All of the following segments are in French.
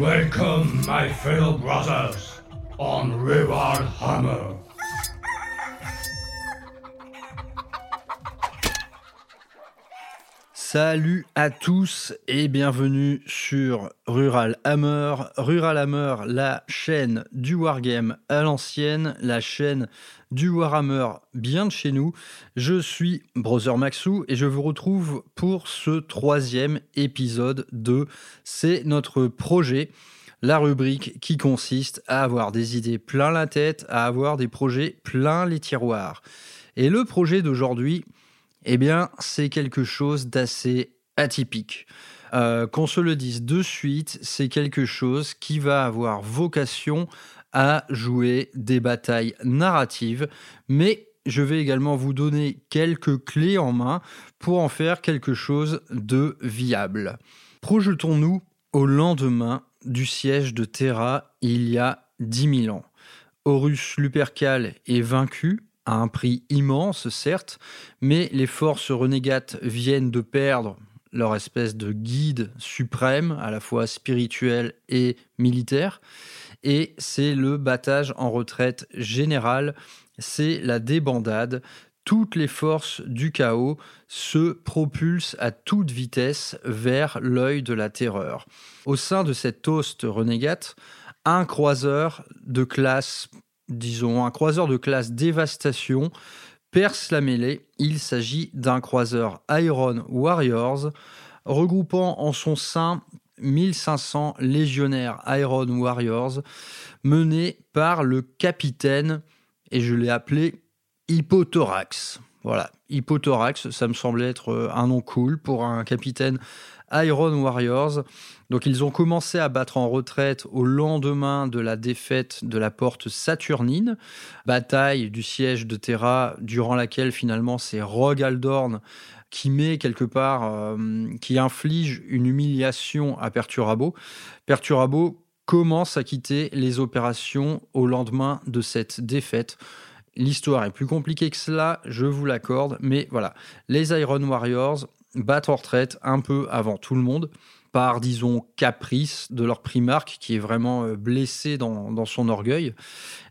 Welcome, my fellow brothers, on Reward Hammer. Salut à tous et bienvenue sur Rural Hammer. Rural Hammer, la chaîne du Wargame à l'ancienne, la chaîne du Warhammer bien de chez nous. Je suis Brother Maxou et je vous retrouve pour ce troisième épisode de C'est notre projet, la rubrique qui consiste à avoir des idées plein la tête, à avoir des projets plein les tiroirs. Et le projet d'aujourd'hui, eh bien, c'est quelque chose d'assez atypique. Euh, qu'on se le dise de suite, c'est quelque chose qui va avoir vocation à jouer des batailles narratives, mais je vais également vous donner quelques clés en main pour en faire quelque chose de viable. Projetons-nous au lendemain du siège de Terra il y a 10 000 ans. Horus Lupercal est vaincu un prix immense, certes, mais les forces renégates viennent de perdre leur espèce de guide suprême, à la fois spirituel et militaire, et c'est le battage en retraite général, c'est la débandade. Toutes les forces du chaos se propulsent à toute vitesse vers l'œil de la terreur. Au sein de cette host renégate, un croiseur de classe disons, un croiseur de classe dévastation perce la mêlée. Il s'agit d'un croiseur Iron Warriors, regroupant en son sein 1500 légionnaires Iron Warriors, menés par le capitaine, et je l'ai appelé Hippothorax. Voilà, Hippothorax, ça me semblait être un nom cool pour un capitaine Iron Warriors. Donc ils ont commencé à battre en retraite au lendemain de la défaite de la porte saturnine, bataille du siège de Terra durant laquelle finalement c'est Rogue Aldorn qui met quelque part, euh, qui inflige une humiliation à Perturabo. Perturabo commence à quitter les opérations au lendemain de cette défaite. L'histoire est plus compliquée que cela, je vous l'accorde, mais voilà. Les Iron Warriors battent en retraite un peu avant tout le monde par, disons, caprice de leur primarque qui est vraiment euh, blessé dans, son orgueil.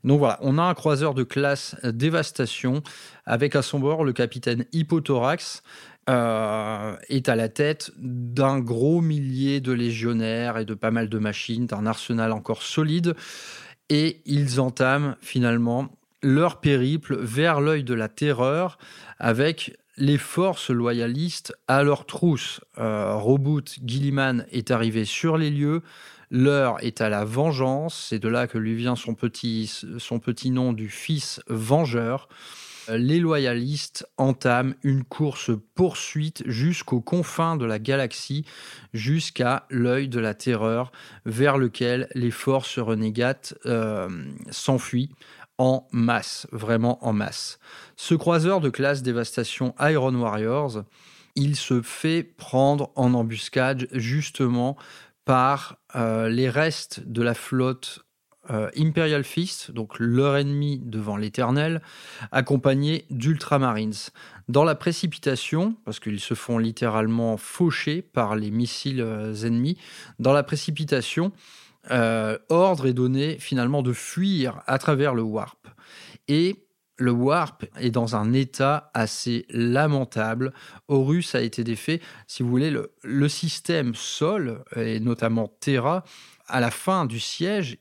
Donc voilà, on a un croiseur de classe dévastation avec à son bord le capitaine Hippothorax, euh, est à la tête d'un gros millier de légionnaires et de pas mal de machines, d'un arsenal encore solide. Et ils entament finalement leur périple vers l'œil de la terreur avec les forces loyalistes à leur trousse. Euh, Robout Gilliman est arrivé sur les lieux. L'heure est à la vengeance. C'est de là que lui vient son petit, nom du fils vengeur. Les loyalistes entament une course poursuite jusqu'aux confins de la galaxie, jusqu'à l'œil de la terreur, vers lequel les forces renégates euh, s'enfuient en masse, vraiment en masse. Ce croiseur de classe dévastation Iron Warriors, il se fait prendre en embuscade justement par euh, les restes de la flotte euh, Imperial Fist, donc leur ennemi devant l'Éternel, accompagné d'Ultramarines. Dans la précipitation, parce qu'ils se font littéralement faucher par les missiles euh, ennemis, dans la précipitation, euh, ordre est donné finalement de fuir à travers le warp. Et le warp est dans un état assez lamentable. Horus a été défait. Si vous voulez, le, système Sol, et notamment Terra, à la fin du siège,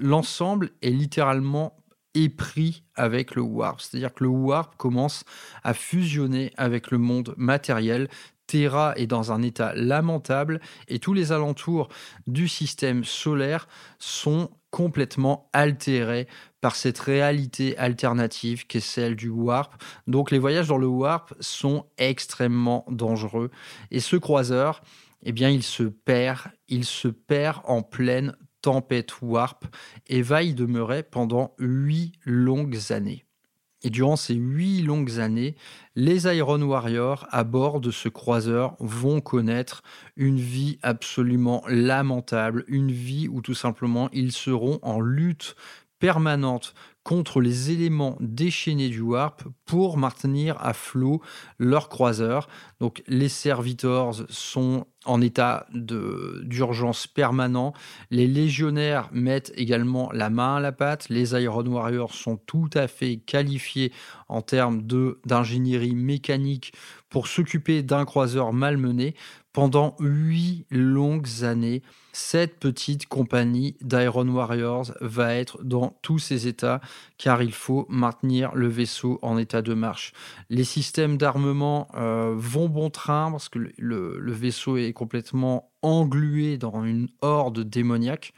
l'ensemble est littéralement épris avec le warp. C'est-à-dire que le warp commence à fusionner avec le monde matériel, Terra est dans un état lamentable et tous les alentours du système solaire sont complètement altérés par cette réalité alternative qui est celle du warp. Donc les voyages dans le warp sont extrêmement dangereux et ce croiseur, eh bien il se perd, il se perd en pleine tempête warp et va y demeurer pendant huit longues années. Et durant ces huit longues années, les Iron Warriors à bord de ce croiseur vont connaître une vie absolument lamentable, une vie où tout simplement ils seront en lutte permanente contre les éléments déchaînés du warp pour maintenir à flot leurs croiseurs. Donc les servitors sont en état d'urgence permanent. Les légionnaires mettent également la main à la pâte. Les Iron Warriors sont tout à fait qualifiés en termes d'ingénierie mécanique pour s'occuper d'un croiseur malmené. Pendant huit longues années, cette petite compagnie d'Iron Warriors va être dans tous ses états car il faut maintenir le vaisseau en état de marche. Les systèmes d'armement euh, vont bon train parce que le, vaisseau est complètement englué dans une horde démoniaque.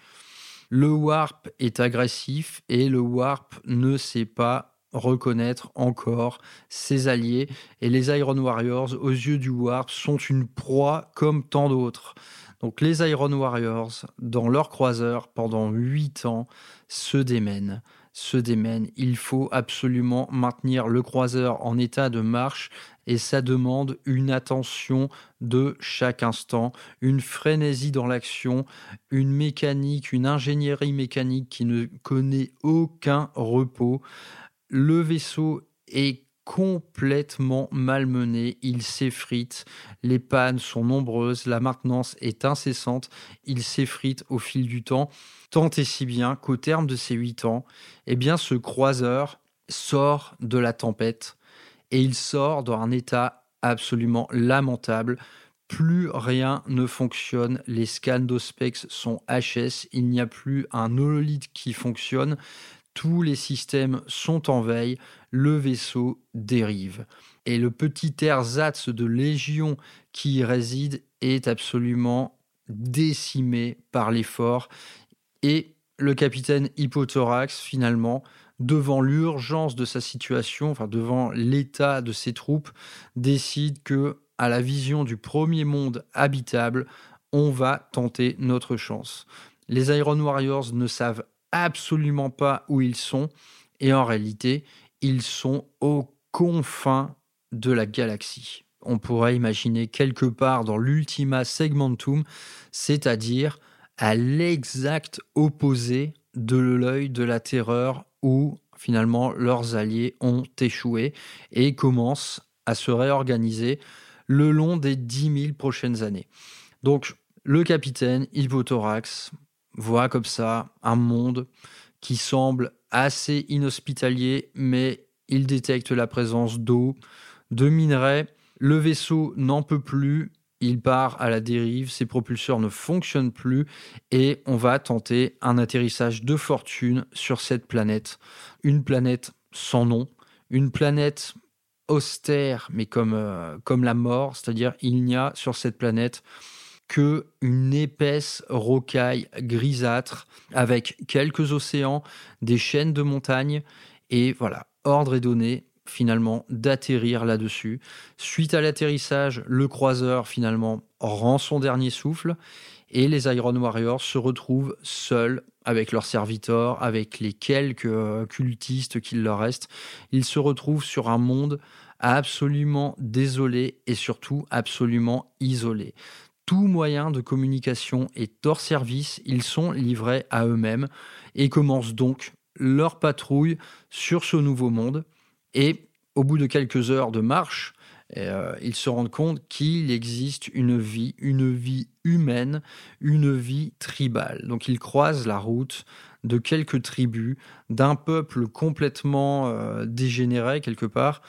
Le warp est agressif et le warp ne sait pas reconnaître encore ses alliés. Et les Iron Warriors, aux yeux du Warp, sont une proie comme tant d'autres. Donc les Iron Warriors, dans leur croiseur, pendant huit ans, se démènent. Se démènent. Il faut absolument maintenir le croiseur en état de marche et ça demande une attention de chaque instant, une frénésie dans l'action, une mécanique, une ingénierie mécanique qui ne connaît aucun repos le vaisseau est complètement malmené, il s'effrite, les pannes sont nombreuses, la maintenance est incessante, il s'effrite au fil du temps, tant et si bien qu'au terme de ces huit ans, eh bien ce croiseur sort de la tempête et il sort dans un état absolument lamentable. Plus rien ne fonctionne, les scans d'Ospex sont HS, il n'y a plus un hololith qui fonctionne, tous les systèmes sont en veille, le vaisseau dérive. Et le petit ersatz de Légion qui y réside est absolument décimé par l'effort. Et le capitaine Hippothorax, finalement, devant l'urgence de sa situation, enfin devant l'état de ses troupes, décide que, à la vision du premier monde habitable, on va tenter notre chance. Les Iron Warriors ne savent absolument pas où ils sont. Et en réalité, ils sont aux confins de la galaxie. On pourrait imaginer quelque part dans l'Ultima Segmentum, c'est-à-dire à, l'exact opposé de l'œil de la terreur où finalement leurs alliés ont échoué et commencent à se réorganiser le long des 10 000 prochaines années. Donc le capitaine Hippothorax voit comme ça un monde qui semble assez inhospitalier, mais il détecte la présence d'eau, de minerais. Le vaisseau n'en peut plus, il part à la dérive, ses propulseurs ne fonctionnent plus. Et on va tenter un atterrissage de fortune sur cette planète. Une planète sans nom, une planète austère mais comme, euh, comme la mort, c'est-à-dire il n'y a sur cette planète que une épaisse rocaille grisâtre avec quelques océans, des chaînes de montagnes et voilà, ordre est donné finalement d'atterrir là-dessus. Suite à l'atterrissage, le croiseur finalement rend son dernier souffle et les Iron Warriors se retrouvent seuls avec leurs serviteurs, avec les quelques euh, cultistes qu'il leur reste. Ils se retrouvent sur un monde absolument désolé et surtout absolument isolé tout moyen de communication est hors service, ils sont livrés à eux-mêmes et commencent donc leur patrouille sur ce nouveau monde. Et au bout de quelques heures de marche, euh, ils se rendent compte qu'il existe une vie, une vie humaine, une vie tribale. Donc ils croisent la route de quelques tribus, d'un peuple complètement euh, dégénéré quelque part,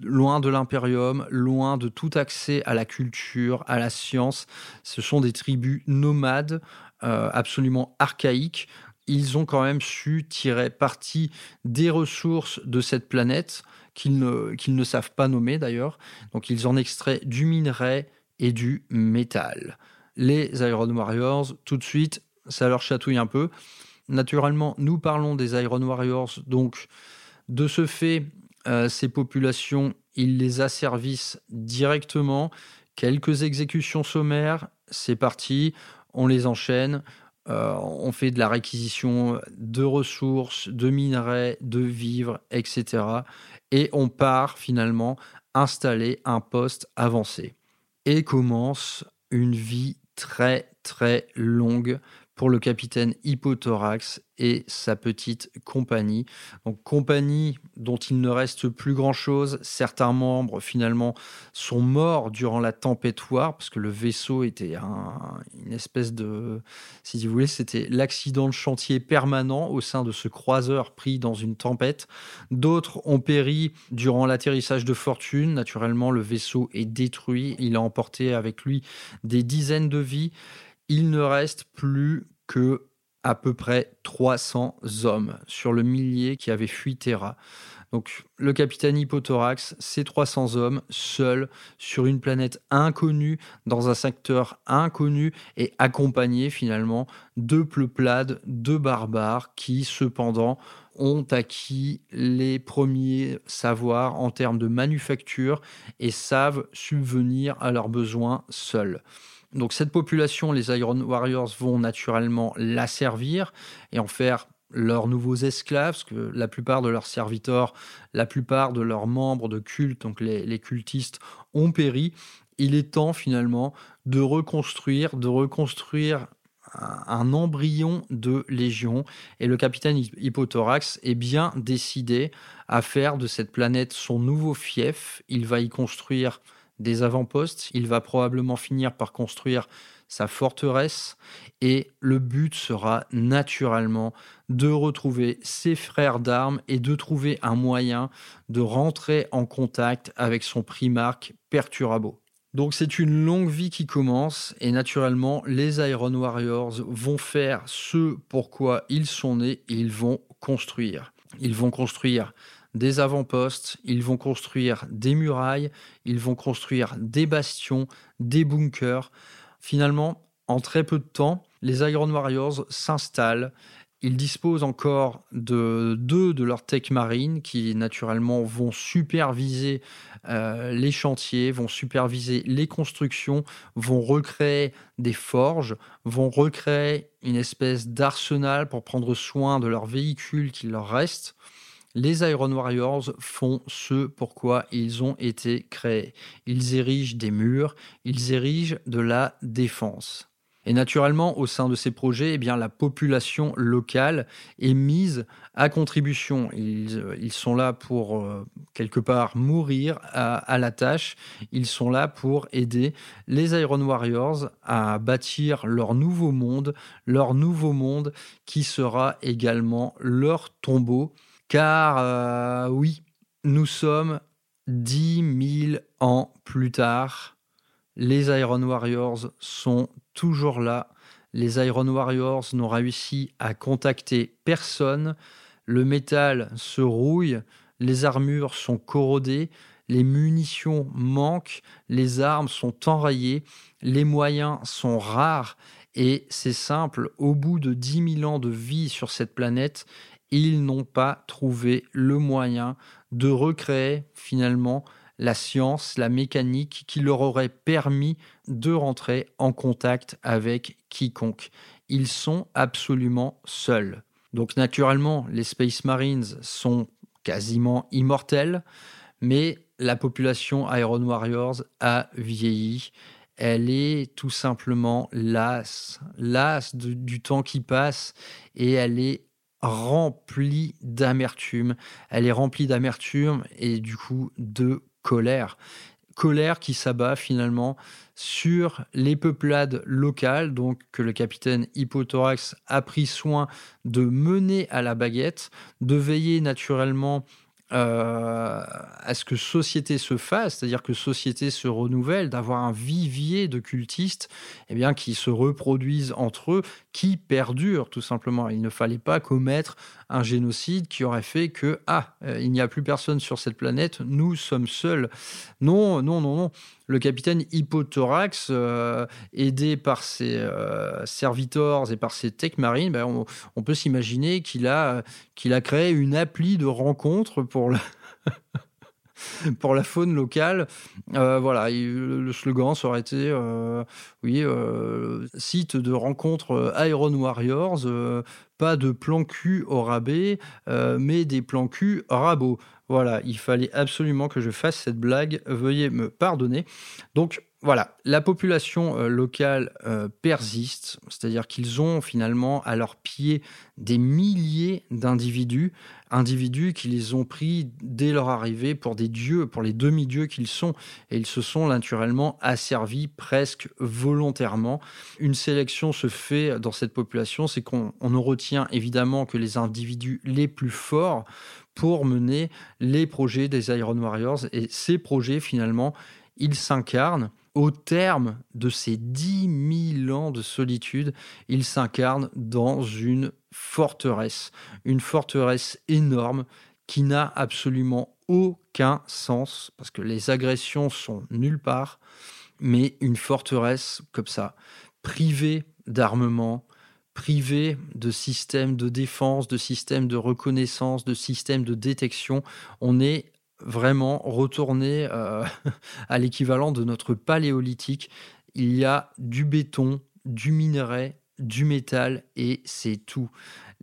loin de l'impérium, loin de tout accès à la culture, à la science. Ce sont des tribus nomades, euh, absolument archaïques. Ils ont quand même su tirer parti des ressources de cette planète qu'ils ne, qu'ils ne savent pas nommer d'ailleurs. Donc ils en extraient du minerai et du métal. Les Iron Warriors, tout de suite, ça leur chatouille un peu. Naturellement, nous parlons des Iron Warriors, donc de ce fait, euh, ces populations, ils les asservissent directement. Quelques exécutions sommaires, c'est parti, on les enchaîne. Euh, on fait de la réquisition de ressources, de minerais, de vivres, etc. Et on part finalement installer un poste avancé. Et commence une vie très très longue pour le capitaine Hippothorax et sa petite compagnie. Donc compagnie dont il ne reste plus grand-chose. Certains membres finalement sont morts durant la tempête War parce que le vaisseau était une espèce de, si vous voulez, c'était l'accident de chantier permanent au sein de ce croiseur pris dans une tempête. D'autres ont péri durant l'atterrissage de fortune. Naturellement, le vaisseau est détruit. Il a emporté avec lui des dizaines de vies il ne reste plus que à peu près 300 hommes sur le millier qui avait fui Terra. Donc le capitaine Hippothorax, ces 300 hommes seuls sur une planète inconnue, dans un secteur inconnu et accompagnés finalement de peuplades de barbares qui cependant ont acquis les premiers savoirs en termes de manufacture et savent subvenir à leurs besoins seuls. Donc cette population, les Iron Warriors vont naturellement la servir et en faire leurs nouveaux esclaves, parce que la plupart de leurs serviteurs, la plupart de leurs membres de culte, donc les, cultistes, ont péri. Il est temps finalement de reconstruire, de reconstruire un embryon de légion et le capitaine Hippothorax est bien décidé à faire de cette planète son nouveau fief. Il va y construire des avant-postes. Il va probablement finir par construire sa forteresse et le but sera naturellement de retrouver ses frères d'armes et de trouver un moyen de rentrer en contact avec son primarque Perturabo. Donc c'est une longue vie qui commence et naturellement les Iron Warriors vont faire ce pourquoi ils sont nés et ils vont construire. Ils vont construire des avant-postes, ils vont construire des murailles, ils vont construire des bastions, des bunkers. Finalement, en très peu de temps, les Iron Warriors s'installent. Ils disposent encore de deux de leurs tech marines qui naturellement vont superviser euh, les chantiers, vont superviser les constructions, vont recréer des forges, vont recréer une espèce d'arsenal pour prendre soin de leurs véhicules qui leur restent les Iron Warriors font ce pourquoi ils ont été créés. Ils érigent des murs, ils érigent de la défense. Et naturellement, au sein de ces projets, eh bien, la population locale est mise à contribution. Ils, sont là pour, euh, quelque part, mourir à, la tâche. Ils sont là pour aider les Iron Warriors à bâtir leur nouveau monde, leur nouveau monde qui sera également leur tombeau car euh, oui, nous sommes 10 000 ans plus tard. Les Iron Warriors sont toujours là. Les Iron Warriors n'ont réussi à contacter personne. Le métal se rouille, les armures sont corrodées, les munitions manquent, les armes sont enrayées, les moyens sont rares et c'est simple, au bout de 10 000 ans de vie sur cette planète, ils n'ont pas trouvé le moyen de recréer finalement la science, la mécanique qui leur aurait permis de rentrer en contact avec quiconque. Ils sont absolument seuls. Donc naturellement, les Space Marines sont quasiment immortels, mais la population Iron Warriors a vieilli. Elle est tout simplement lasse, lasse du temps qui passe et elle est remplie d'amertume. Elle est remplie d'amertume et du coup de colère. Colère qui s'abat finalement sur les peuplades locales, donc que le capitaine Hippothorax a pris soin de mener à la baguette, de veiller naturellement euh, à ce que société se fasse, c'est-à-dire que société se renouvelle, d'avoir un vivier de cultistes eh bien, qui se reproduisent entre eux, qui perdurent tout simplement. Il ne fallait pas commettre un génocide qui aurait fait que, ah, euh, il n'y a plus personne sur cette planète, nous sommes seuls. Non, non, non, non. Le capitaine Hippothorax, euh, aidé par ses euh, serviteurs et par ses tech marines, ben, on, peut s'imaginer qu'il a, qu'il a créé une appli de rencontre pour le... pour la faune locale. voilà, le slogan ça aurait été oui, site de rencontre Iron Warriors, pas de plan cul au rabais, euh, mais des plans cul rabot. Voilà, il fallait absolument que je fasse cette blague, veuillez me pardonner. Donc voilà, la population euh, locale euh, persiste, c'est-à-dire qu'ils ont finalement à leur pied des milliers d'individus, individus qui les ont pris dès leur arrivée pour des dieux, pour les demi-dieux qu'ils sont, et ils se sont naturellement asservis presque volontairement. Une sélection se fait dans cette population, c'est qu'on ne retient évidemment que les individus les plus forts pour mener les projets des Iron Warriors, et ces projets finalement, ils s'incarnent au terme de ces 10 000 ans de solitude, il s'incarne dans une forteresse, une forteresse énorme qui n'a absolument aucun sens, parce que les agressions sont nulle part, mais une forteresse comme ça, privée d'armement, privée de systèmes de défense, de systèmes de reconnaissance, de systèmes de détection. On est vraiment retourner euh, à l'équivalent de notre paléolithique. Il y a du béton, du minerai, du métal et c'est tout.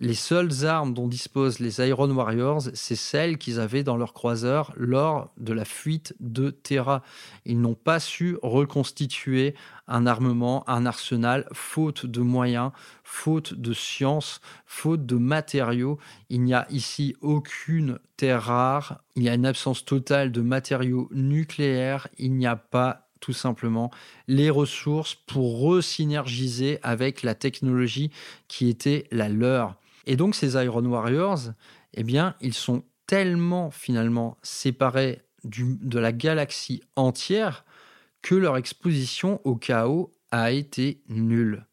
Les seules armes dont disposent les Iron Warriors, c'est celles qu'ils avaient dans leur croiseur lors de la fuite de Terra. Ils n'ont pas su reconstituer un armement, un arsenal, faute de moyens, faute de science, faute de matériaux. Il n'y a ici aucune terre rare, il y a une absence totale de matériaux nucléaires, il n'y a pas tout simplement les ressources pour resynergiser avec la technologie qui était la leur. Et donc ces Iron Warriors, eh bien, ils sont tellement finalement séparés de la galaxie entière que leur exposition au chaos a été nulle.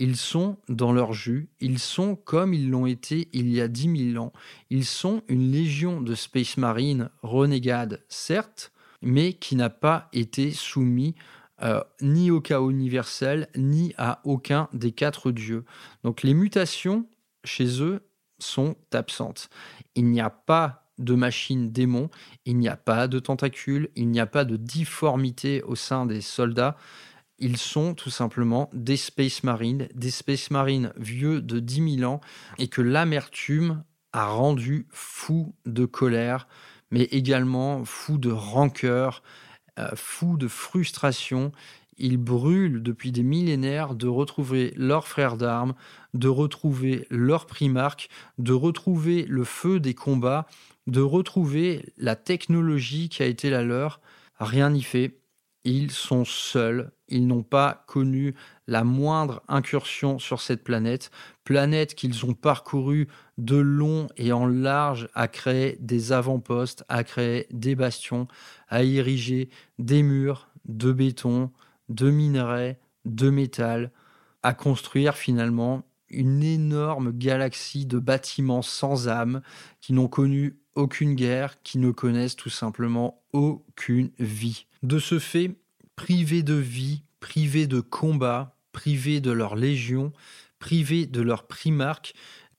Ils sont dans leur jus, ils sont comme ils l'ont été il y a 10 000 ans. Ils sont une légion de Space Marine renégade, certes, mais qui n'a pas été soumis euh, ni au chaos universel, ni à aucun des quatre dieux. Donc les mutations chez eux sont absentes. Il n'y a pas de machine démon, il n'y a pas de tentacules, il n'y a pas de difformité au sein des soldats. Ils sont tout simplement des Space Marines, des Space Marines vieux de 10 000 ans et que l'amertume a rendu fou de colère, mais également fou de rancœur, euh, fou de frustration ils brûlent depuis des millénaires de retrouver leurs frères d'armes, de retrouver leur primarque, de retrouver le feu des combats, de retrouver la technologie qui a été la leur. Rien n'y fait. Ils sont seuls. Ils n'ont pas connu la moindre incursion sur cette planète, planète qu'ils ont parcourue de long et en large à créer des avant-postes, à créer des bastions, à ériger des murs de béton, de minerais, de métal, à construire finalement une énorme galaxie de bâtiments sans âme qui n'ont connu aucune guerre, qui ne connaissent tout simplement aucune vie. De ce fait, privés de vie, privés de combat, privés de leur légion, privés de leur primarque,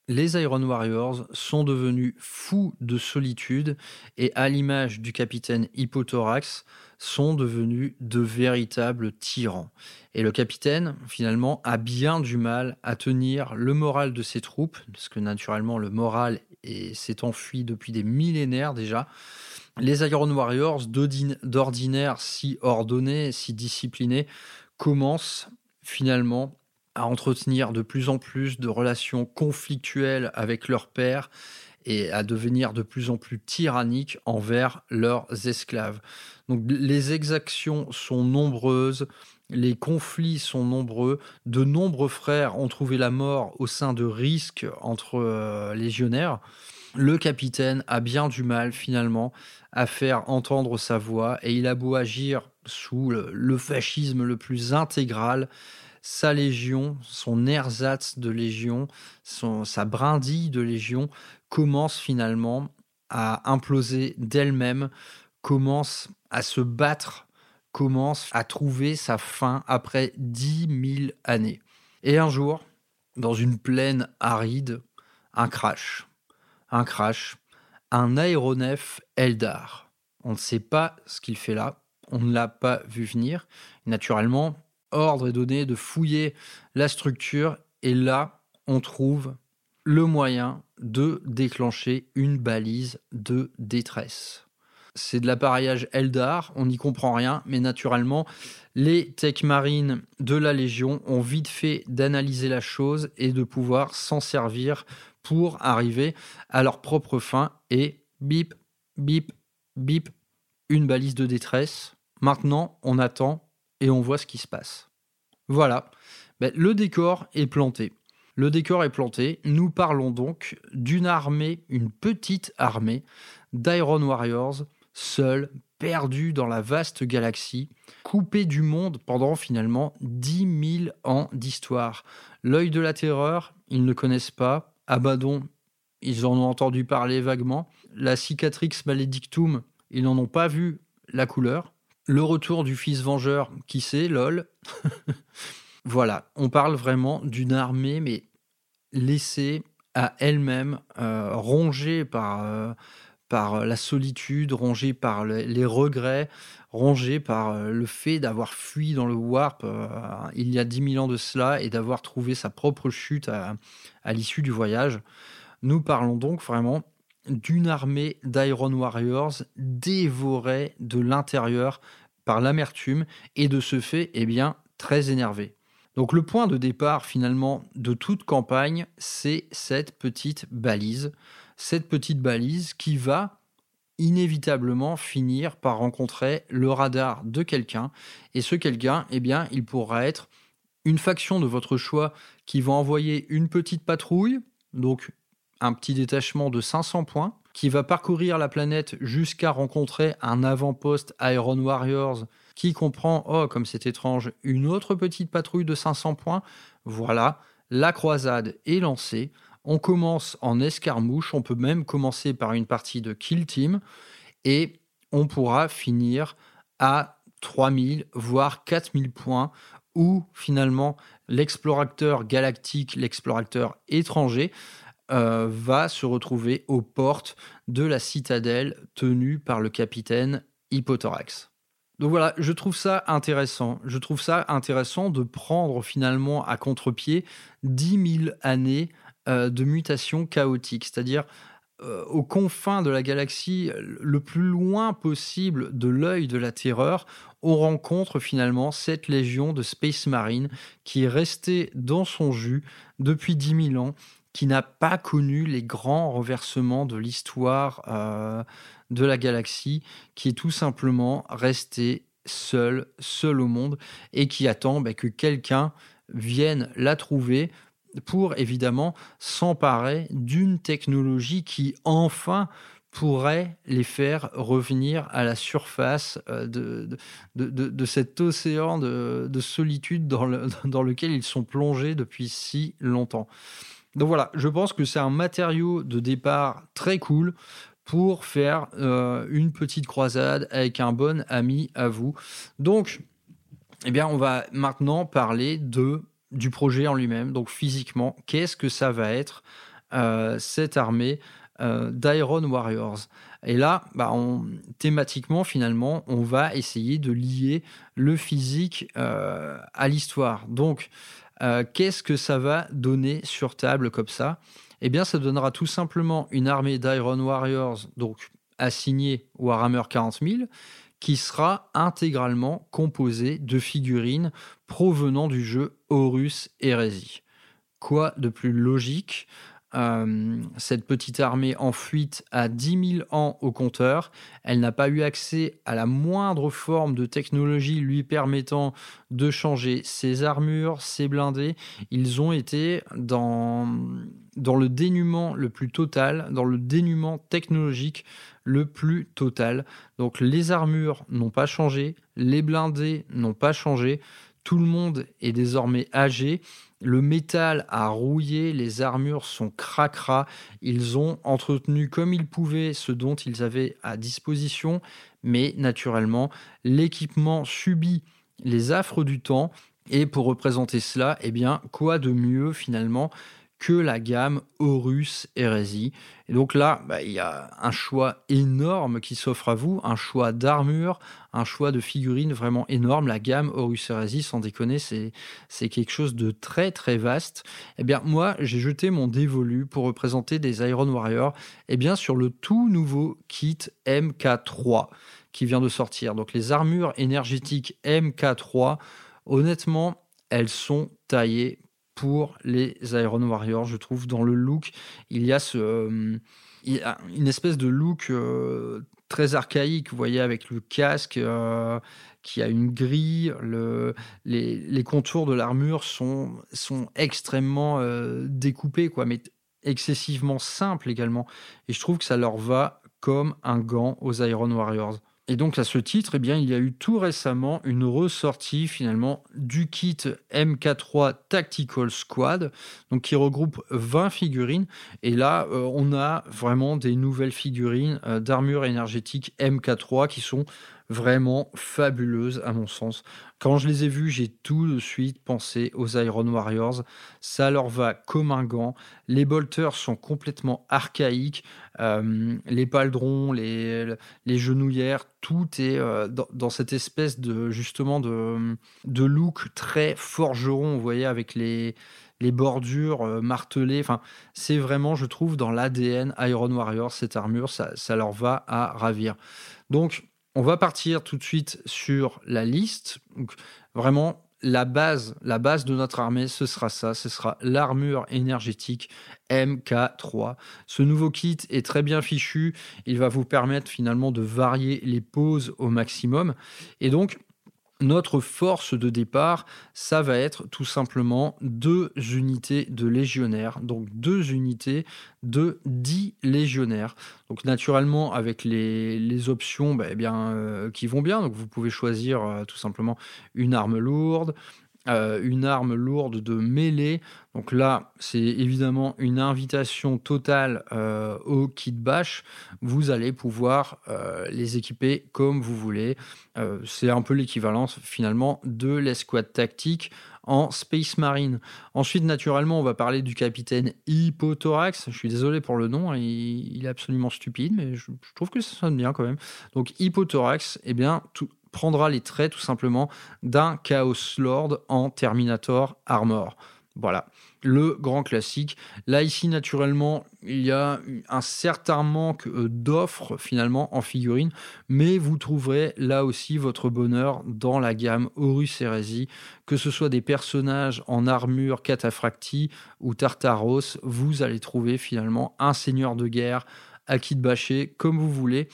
les Iron Warriors sont devenus fous de solitude et à l'image du capitaine Hippothorax, sont devenus de véritables tyrans. Et le capitaine, finalement, a bien du mal à tenir le moral de ses troupes, parce que naturellement le moral s'est enfui depuis des millénaires déjà. Les Iron Warriors, d'ordinaire si ordonnés, si disciplinés, commencent finalement à entretenir de plus en plus de relations conflictuelles avec leur père et à devenir de plus en plus tyranniques envers leurs esclaves. Donc les exactions sont nombreuses, les conflits sont nombreux, de nombreux frères ont trouvé la mort au sein de risques entre euh, légionnaires. Le capitaine a bien du mal finalement à faire entendre sa voix et il a beau agir sous le, fascisme le plus intégral, sa légion, son ersatz de légion, sa brindille de légion commence finalement à imploser d'elle-même, commence à se battre, commence à trouver sa fin après dix mille années. Et un jour, dans une plaine aride, un crash. Un crash. Un aéronef Eldar. On ne sait pas ce qu'il fait là. On ne l'a pas vu venir. Naturellement, ordre est donné de fouiller la structure. Et là, on trouve le moyen de déclencher une balise de détresse. c'est de l'appareillage Eldar, on n'y comprend rien, mais naturellement, les tech marines de la Légion ont vite fait d'analyser la chose et de pouvoir s'en servir pour arriver à leur propre fin et bip, bip, bip, une balise de détresse. Maintenant, on attend et on voit ce qui se passe. Voilà, ben, le décor est planté. Le décor est planté. Nous parlons donc d'une armée, une petite armée d'Iron Warriors, seuls, perdus dans la vaste galaxie, coupés du monde pendant finalement 10 000 ans d'histoire. L'œil de la terreur, ils ne connaissent pas. Abaddon, ils en ont entendu parler vaguement. La cicatrix maledictum, ils n'en ont pas vu la couleur. Le retour du fils vengeur, qui sait, lol? voilà, on parle vraiment d'une armée, mais laissée à elle-même, euh, rongée par, euh, par la solitude, rongée par les regrets, rongée par euh, le fait d'avoir fui dans le warp il y a 10 000 ans de cela et d'avoir trouvé sa propre chute à, à l'issue du voyage. Nous parlons donc vraiment d'une armée d'Iron Warriors dévorée de l'intérieur par l'amertume et de ce fait, eh bien, très énervée. Donc le point de départ finalement de toute campagne, c'est cette petite balise. Cette petite balise qui va inévitablement finir par rencontrer le radar de quelqu'un. Et ce quelqu'un, eh bien, il pourra être une faction de votre choix qui va envoyer une petite patrouille, donc un petit détachement de 500 points qui va parcourir la planète jusqu'à rencontrer un avant-poste Iron Warriors qui comprend, oh comme c'est étrange, une autre petite patrouille de 500 points. Voilà, la croisade est lancée. On commence en escarmouche, on peut même commencer par une partie de kill team et on pourra finir à 3000 voire 4000 points où finalement l'explorateur galactique, l'explorateur étranger euh, va se retrouver aux portes de la citadelle tenue par le capitaine Hippothorax. Donc voilà, je trouve ça intéressant. Je trouve ça intéressant de prendre finalement à contre-pied 10 000 années euh, de mutation chaotique, c'est-à-dire euh, aux confins de la galaxie, le plus loin possible de l'œil de la terreur, on rencontre finalement cette légion de Space Marine qui est restée dans son jus depuis 10 000 ans qui n'a pas connu les grands renversements de l'histoire euh, de la galaxie, qui est tout simplement resté seul, seul au monde, et qui attend bah, que quelqu'un vienne la trouver pour évidemment s'emparer d'une technologie qui enfin pourrait les faire revenir à la surface euh, de, de, cet océan de, solitude dans, le, dans lequel ils sont plongés depuis si longtemps. Donc voilà, je pense que c'est un matériau de départ très cool pour faire euh, une petite croisade avec un bon ami à vous. Donc, eh bien, on va maintenant parler du projet en lui-même. Donc physiquement, qu'est-ce que ça va être euh, cette armée euh, d'Iron Warriors? Et là, bah, thématiquement, finalement, on va essayer de lier le physique à l'histoire. Donc, qu'est-ce que ça va donner sur table comme ça? Eh bien, ça donnera tout simplement une armée d'Iron Warriors, donc assignée Warhammer 40 000, qui sera intégralement composée de figurines provenant du jeu Horus Heresy. Quoi de plus logique? Euh, cette petite armée en fuite a 10 000 ans au compteur. Elle n'a pas eu accès à la moindre forme de technologie lui permettant de changer ses armures, ses blindés. Ils ont été dans, dans le dénuement le plus total, dans le dénuement technologique le plus total. Donc les armures n'ont pas changé, les blindés n'ont pas changé. Tout le monde est désormais âgé le métal a rouillé, les armures sont cracra. Ils ont entretenu comme ils pouvaient ce dont ils avaient à disposition, mais naturellement, l'équipement subit les affres du temps. Et pour représenter cela, eh bien, quoi de mieux finalement que la gamme Horus Hérésie. Et donc là, bah, il y a un choix énorme qui s'offre à vous, un choix d'armure, un choix de figurines vraiment énorme. La gamme Horus Hérésie, sans déconner, c'est, c'est quelque chose de très très vaste. Eh bien, moi, j'ai jeté mon dévolu pour représenter des Iron Warriors eh bien, sur le tout nouveau kit MK3 qui vient de sortir. Donc les armures énergétiques MK3, honnêtement, elles sont taillées pour les Iron Warriors, je trouve. Dans le look, il y a, euh, une espèce de look euh, très archaïque, vous voyez, avec le casque euh, qui a une grille. Le, les, contours de l'armure sont, extrêmement découpés, mais excessivement simples également. Et je trouve que ça leur va comme un gant aux Iron Warriors. Et donc à ce titre, eh il y a eu tout récemment une ressortie finalement du kit MK3 Tactical Squad, qui regroupe 20 figurines. Et là, euh, on a vraiment des nouvelles figurines euh, d'armure énergétique MK3 qui sont vraiment fabuleuses à mon sens. Quand je les ai vues, j'ai tout de suite pensé aux Iron Warriors. Ça leur va comme un gant. Les bolters sont complètement archaïques. Euh, les paldrons, les, les genouillères, tout est euh, dans, cette espèce de justement de, de look très forgeron, vous voyez, avec les, les bordures euh, martelées. Enfin, c'est vraiment, je trouve, dans l'ADN Iron Warriors, cette armure, ça, ça leur va à ravir. Donc, on va partir tout de suite sur la liste. Donc, vraiment, la base, la base de notre armée, ce sera ça, ce sera l'armure énergétique MK3. Ce nouveau kit est très bien fichu, il va vous permettre finalement de varier les poses au maximum. Et donc, notre force de départ, ça va être tout simplement deux unités de légionnaires, donc deux unités de 10 légionnaires. Donc naturellement avec les, options bah, eh euh, qui vont bien, donc vous pouvez choisir euh, tout simplement une arme lourde, euh, une arme lourde de mêlée. Donc là, c'est évidemment une invitation totale euh, au kit bash. Vous allez pouvoir euh, les équiper comme vous voulez. c'est un peu l'équivalence finalement de l'escouade tactique en Space Marine. Ensuite, naturellement, on va parler du capitaine Hippothorax. Je suis désolé pour le nom, hein, il, est absolument stupide, mais je, trouve que ça sonne bien quand même. Donc Hippothorax, eh bien, tout, prendra les traits tout simplement d'un Chaos Lord en Terminator Armor. Voilà, le grand classique. Là, ici, naturellement, il y a un certain manque euh, d'offres finalement en figurines, mais vous trouverez là aussi votre bonheur dans la gamme Horus Heresy, que ce soit des personnages en armure cataphractie ou Tartaros, vous allez trouver finalement un seigneur de guerre à kit bâché, comme vous voulez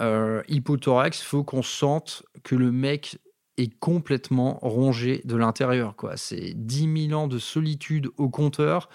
euh, hypothorax, faut qu'on sente que le mec est complètement rongé de l'intérieur. C'est 10 000 ans de solitude au compteur.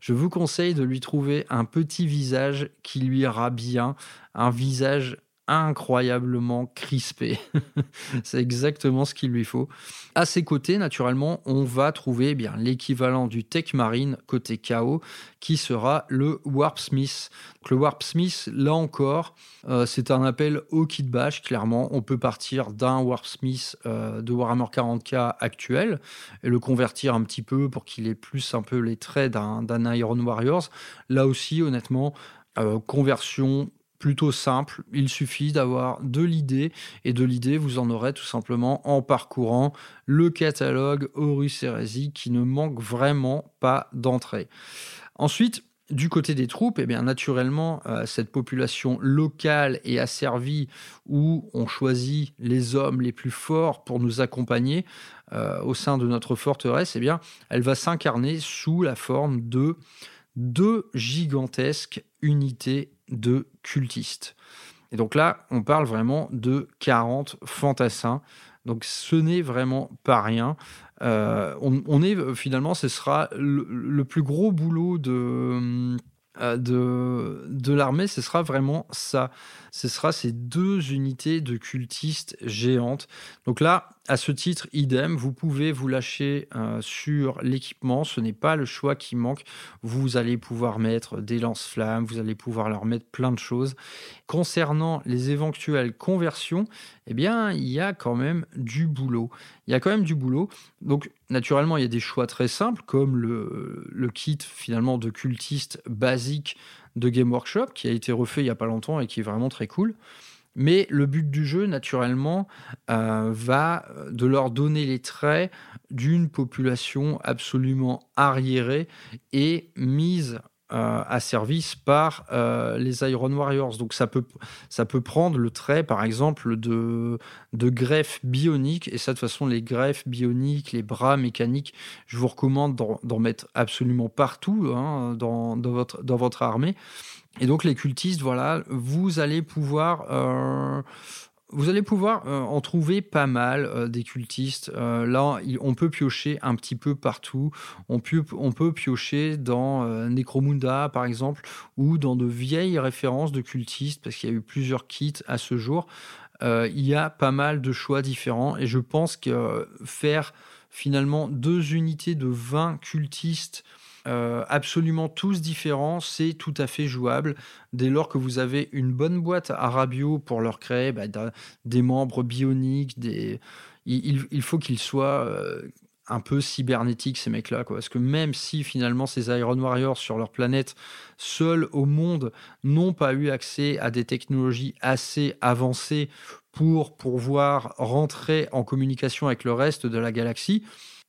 Je vous conseille de lui trouver un petit visage qui lui ira bien, un visage incroyablement crispé. c'est exactement ce qu'il lui faut. À ses côtés, naturellement, on va trouver eh bien l'équivalent du Tech Marine côté KO, qui sera le Warp Smith. le Warp Smith, là encore, euh, c'est un appel au kit bash. Clairement, on peut partir d'un Warp Smith euh, de Warhammer 40k actuel et le convertir un petit peu pour qu'il ait plus un peu les traits d'un Iron Warriors. Là aussi, honnêtement, euh, conversion plutôt simple. Il suffit d'avoir de l'idée et de l'idée, vous en aurez tout simplement en parcourant le catalogue Horus Heresy qui ne manque vraiment pas d'entrée. Ensuite, du côté des troupes, eh bien, naturellement, euh, cette population locale et asservie où on choisit les hommes les plus forts pour nous accompagner euh, au sein de notre forteresse, eh bien, elle va s'incarner sous la forme de deux gigantesques unités de cultistes. Et donc là, on parle vraiment de 40 fantassins. Donc ce n'est vraiment pas rien. Euh, on, est finalement, ce sera le, plus gros boulot de, euh, de, de l'armée, ce sera vraiment ça. Ce sera ces deux unités de cultistes géantes. Donc là, à ce titre, idem, vous pouvez vous lâcher euh, sur l'équipement. Ce n'est pas le choix qui manque. Vous allez pouvoir mettre des lance-flammes, vous allez pouvoir leur mettre plein de choses. Concernant les éventuelles conversions, eh bien, il y a quand même du boulot. Il y a quand même du boulot. Donc, naturellement, il y a des choix très simples, comme le, le kit finalement de cultiste basique de Game Workshop, qui a été refait il n'y a pas longtemps et qui est vraiment très cool. Mais le but du jeu, naturellement, euh, va de leur donner les traits d'une population absolument arriérée et mise euh, à service par euh, les Iron Warriors. Donc ça peut, ça peut prendre le trait, par exemple, de, de greffes bioniques. Et ça, de toute façon, les greffes bioniques, les bras mécaniques, je vous recommande d'en mettre absolument partout hein, dans, votre, dans votre armée. Et donc les cultistes, voilà, vous allez pouvoir... Euh, vous allez pouvoir euh, en trouver pas mal euh, des cultistes. là, on peut piocher un petit peu partout. On on peut piocher dans Necromunda, par exemple, ou dans de vieilles références de cultistes, parce qu'il y a eu plusieurs kits à ce jour. il y a pas mal de choix différents, et je pense que faire finalement deux unités de 20 cultistes euh, absolument tous différents, c'est tout à fait jouable. Dès lors que vous avez une bonne boîte à Rabio pour leur créer bah, des membres bioniques, il, faut qu'ils soient euh, un peu cybernétiques, ces mecs-là. Parce que même si finalement ces Iron Warriors sur leur planète, seuls au monde, n'ont pas eu accès à des technologies assez avancées pour pouvoir rentrer en communication avec le reste de la galaxie,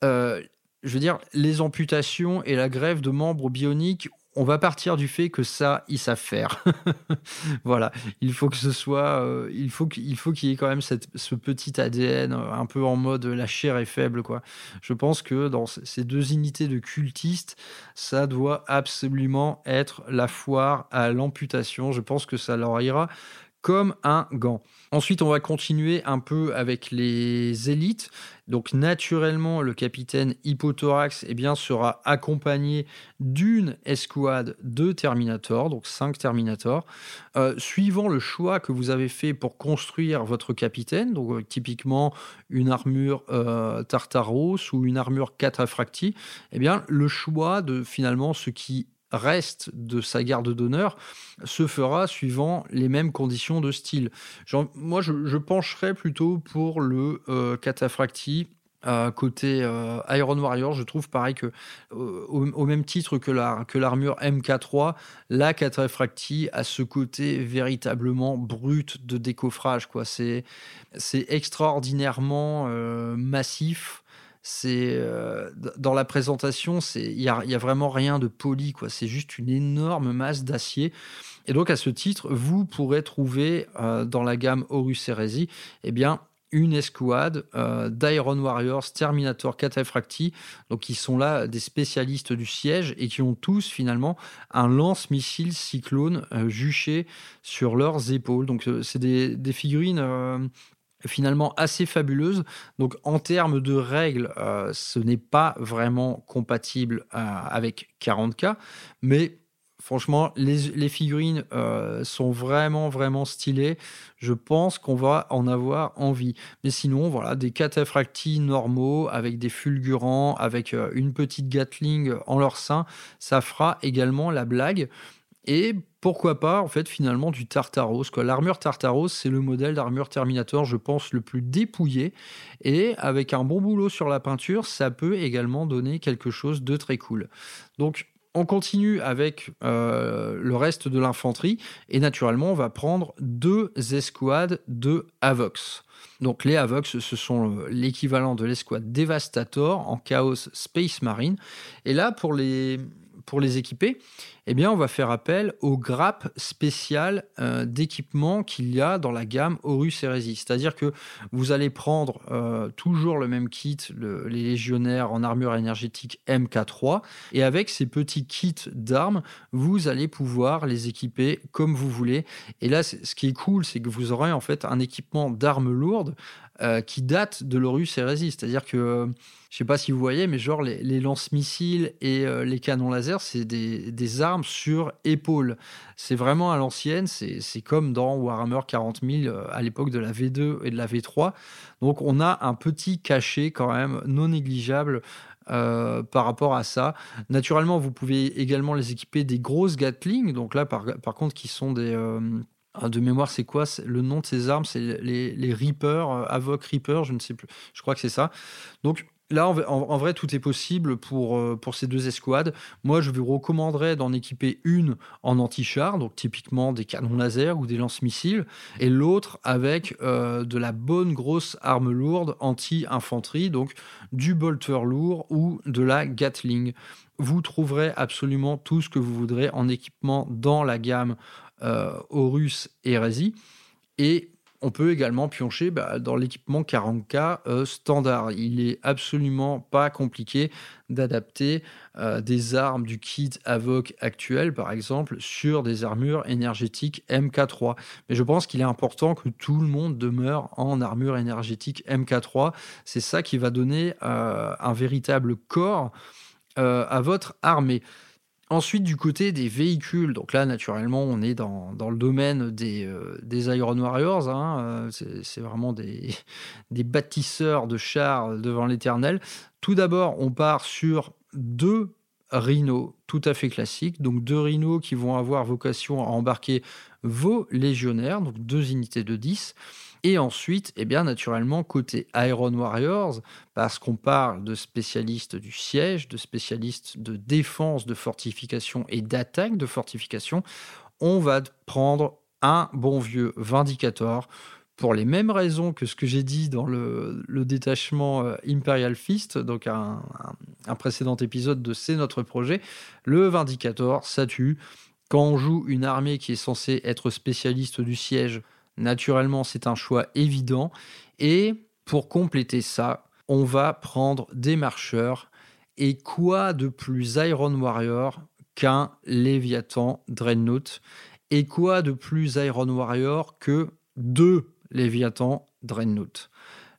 euh, je veux dire, les amputations et la grève de membres bioniques, on va partir du fait que ça, ils savent faire. voilà, il faut que ce soit, euh, il faut qu'il faut qu'il y ait quand même cette, ce petit ADN euh, un peu en mode la chair est faible, quoi. Je pense que dans ces deux unités de cultistes, ça doit absolument être la foire à l'amputation. Je pense que ça leur ira comme un gant. Ensuite, on va continuer un peu avec les élites. Donc, naturellement, le capitaine Hippothorax eh sera accompagné d'une escouade de Terminator, donc 5 Terminator. Euh, suivant le choix que vous avez fait pour construire votre capitaine, donc euh, typiquement une armure euh, Tartaros ou une armure Cataphracti, eh bien, le choix de finalement ce qui reste de sa garde d'honneur se fera suivant les mêmes conditions de style. moi, je, pencherais plutôt pour le euh, Cataphracti. Euh, côté euh, Iron Warrior, je trouve pareil que au, même titre que la que l'armure MK3, la Cataphracti a ce côté véritablement brut de décoffrage quoi. C'est c'est extraordinairement massif c'est euh, dans la présentation, il y a, vraiment rien de poli, quoi. C'est juste une énorme masse d'acier. Et donc à ce titre, vous pourrez trouver euh, dans la gamme Horus Heresy, eh bien une escouade euh, d'Iron Warriors, Terminator, Cataphracti, donc qui sont là des spécialistes du siège et qui ont tous finalement un lance-missile cyclone juché sur leurs épaules. Donc c'est des, figurines finalement assez fabuleuse. Donc en termes de règles, euh, ce n'est pas vraiment compatible euh, avec 40K, mais franchement, les, figurines euh, sont vraiment, vraiment stylées. Je pense qu'on va en avoir envie. Mais sinon, voilà, des cataphractis normaux avec des fulgurants, avec une petite Gatling en leur sein, ça fera également la blague. Et pourquoi pas, en finalement, du Tartaros. L'armure Tartaros, c'est le modèle d'armure Terminator, je pense, le plus dépouillé. Et avec un bon boulot sur la peinture, ça peut également donner quelque chose de très cool. Donc, on continue avec euh, le reste de l'infanterie. Et naturellement, on va prendre deux escouades de Avox. Donc les Avox, ce sont euh, l'équivalent de l'escouade Devastator en Chaos Space Marine. Et là, pour les, pour les équiper, eh bien, on va faire appel aux grappes spéciales euh, d'équipement qu'il y a dans la gamme Horus Heresy. C'est-à-dire que vous allez prendre euh, toujours le même kit, les légionnaires en armure énergétique MK3, et avec ces petits kits d'armes, vous allez pouvoir les équiper comme vous voulez. Et là, ce qui est cool, c'est que vous aurez en fait un équipement d'armes lourdes euh, qui datent de l'Horus Hérésie. C'est-à-dire que, euh, je sais pas si vous voyez, mais genre les, les lance-missiles et euh, les canons laser, c'est des, armes sur épaule. C'est vraiment à l'ancienne, c'est comme dans Warhammer 40 000 euh, à l'époque de la V2 et de la V3. Donc on a un petit cachet quand même non négligeable par rapport à ça. Naturellement, vous pouvez également les équiper des grosses Gatling. Donc là, par, contre, qui sont des. De mémoire, c'est quoi? Le nom de ces armes, c'est les, Reapers, euh, Avoc Reaper, je ne sais plus. Je crois que c'est ça. Donc là, en vrai, tout est possible pour, euh, pour ces deux escouades. Moi, je vous recommanderais d'en équiper une en anti-char, donc typiquement des canons laser ou des lance-missiles, et l'autre avec euh, de la bonne grosse arme lourde anti-infanterie, donc du bolter lourd ou de la Gatling. Vous trouverez absolument tout ce que vous voudrez en équipement dans la gamme euh, Horus Hérésie. Et on peut également piocher bah, dans l'équipement 40K euh, standard. Il est absolument pas compliqué d'adapter euh, des armes du kit Avoc actuel, par exemple, sur des armures énergétiques MK3. Mais je pense qu'il est important que tout le monde demeure en armure énergétique MK3. C'est ça qui va donner un véritable corps à votre armée. Ensuite, du côté des véhicules, donc là, naturellement, on est dans, le domaine des, euh, Iron Warriors. hein, euh, c'est c'est vraiment des, des bâtisseurs de chars devant l'éternel. Tout d'abord, on part sur deux rhinos tout à fait classiques. Donc, deux rhinos qui vont avoir vocation à embarquer vos légionnaires, donc deux unités de 10. Et ensuite, eh bien, naturellement, côté Iron Warriors, parce qu'on parle de spécialistes du siège, de spécialistes de défense, de fortification et d'attaque de fortification, on va prendre un bon vieux Vindicator pour les mêmes raisons que ce que j'ai dit dans le, détachement euh, Imperial Fist, donc un, un- un précédent épisode de C'est notre projet. Le Vindicator, ça tue. Quand on joue une armée qui est censée être spécialiste du siège, naturellement, c'est un choix évident. Et pour compléter ça, on va prendre des marcheurs. Et quoi de plus Iron Warrior qu'un Léviathan Dreadnought? Et quoi de plus Iron Warrior que deux Léviathan Dreadnought?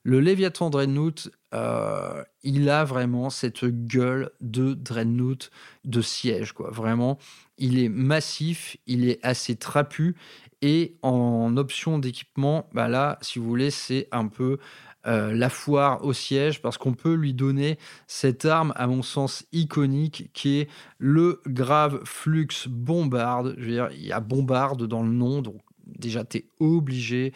Le Léviathan Dreadnought, euh, il a vraiment cette gueule de Dreadnought de siège, quoi. Vraiment, il est massif, il est assez trapu. Et en option d'équipement, bah là, si vous voulez, c'est un peu euh, la foire au siège parce qu'on peut lui donner cette arme, à mon sens, iconique qui est le grave flux bombarde. Je il y a bombarde dans le nom, donc déjà, tu es obligé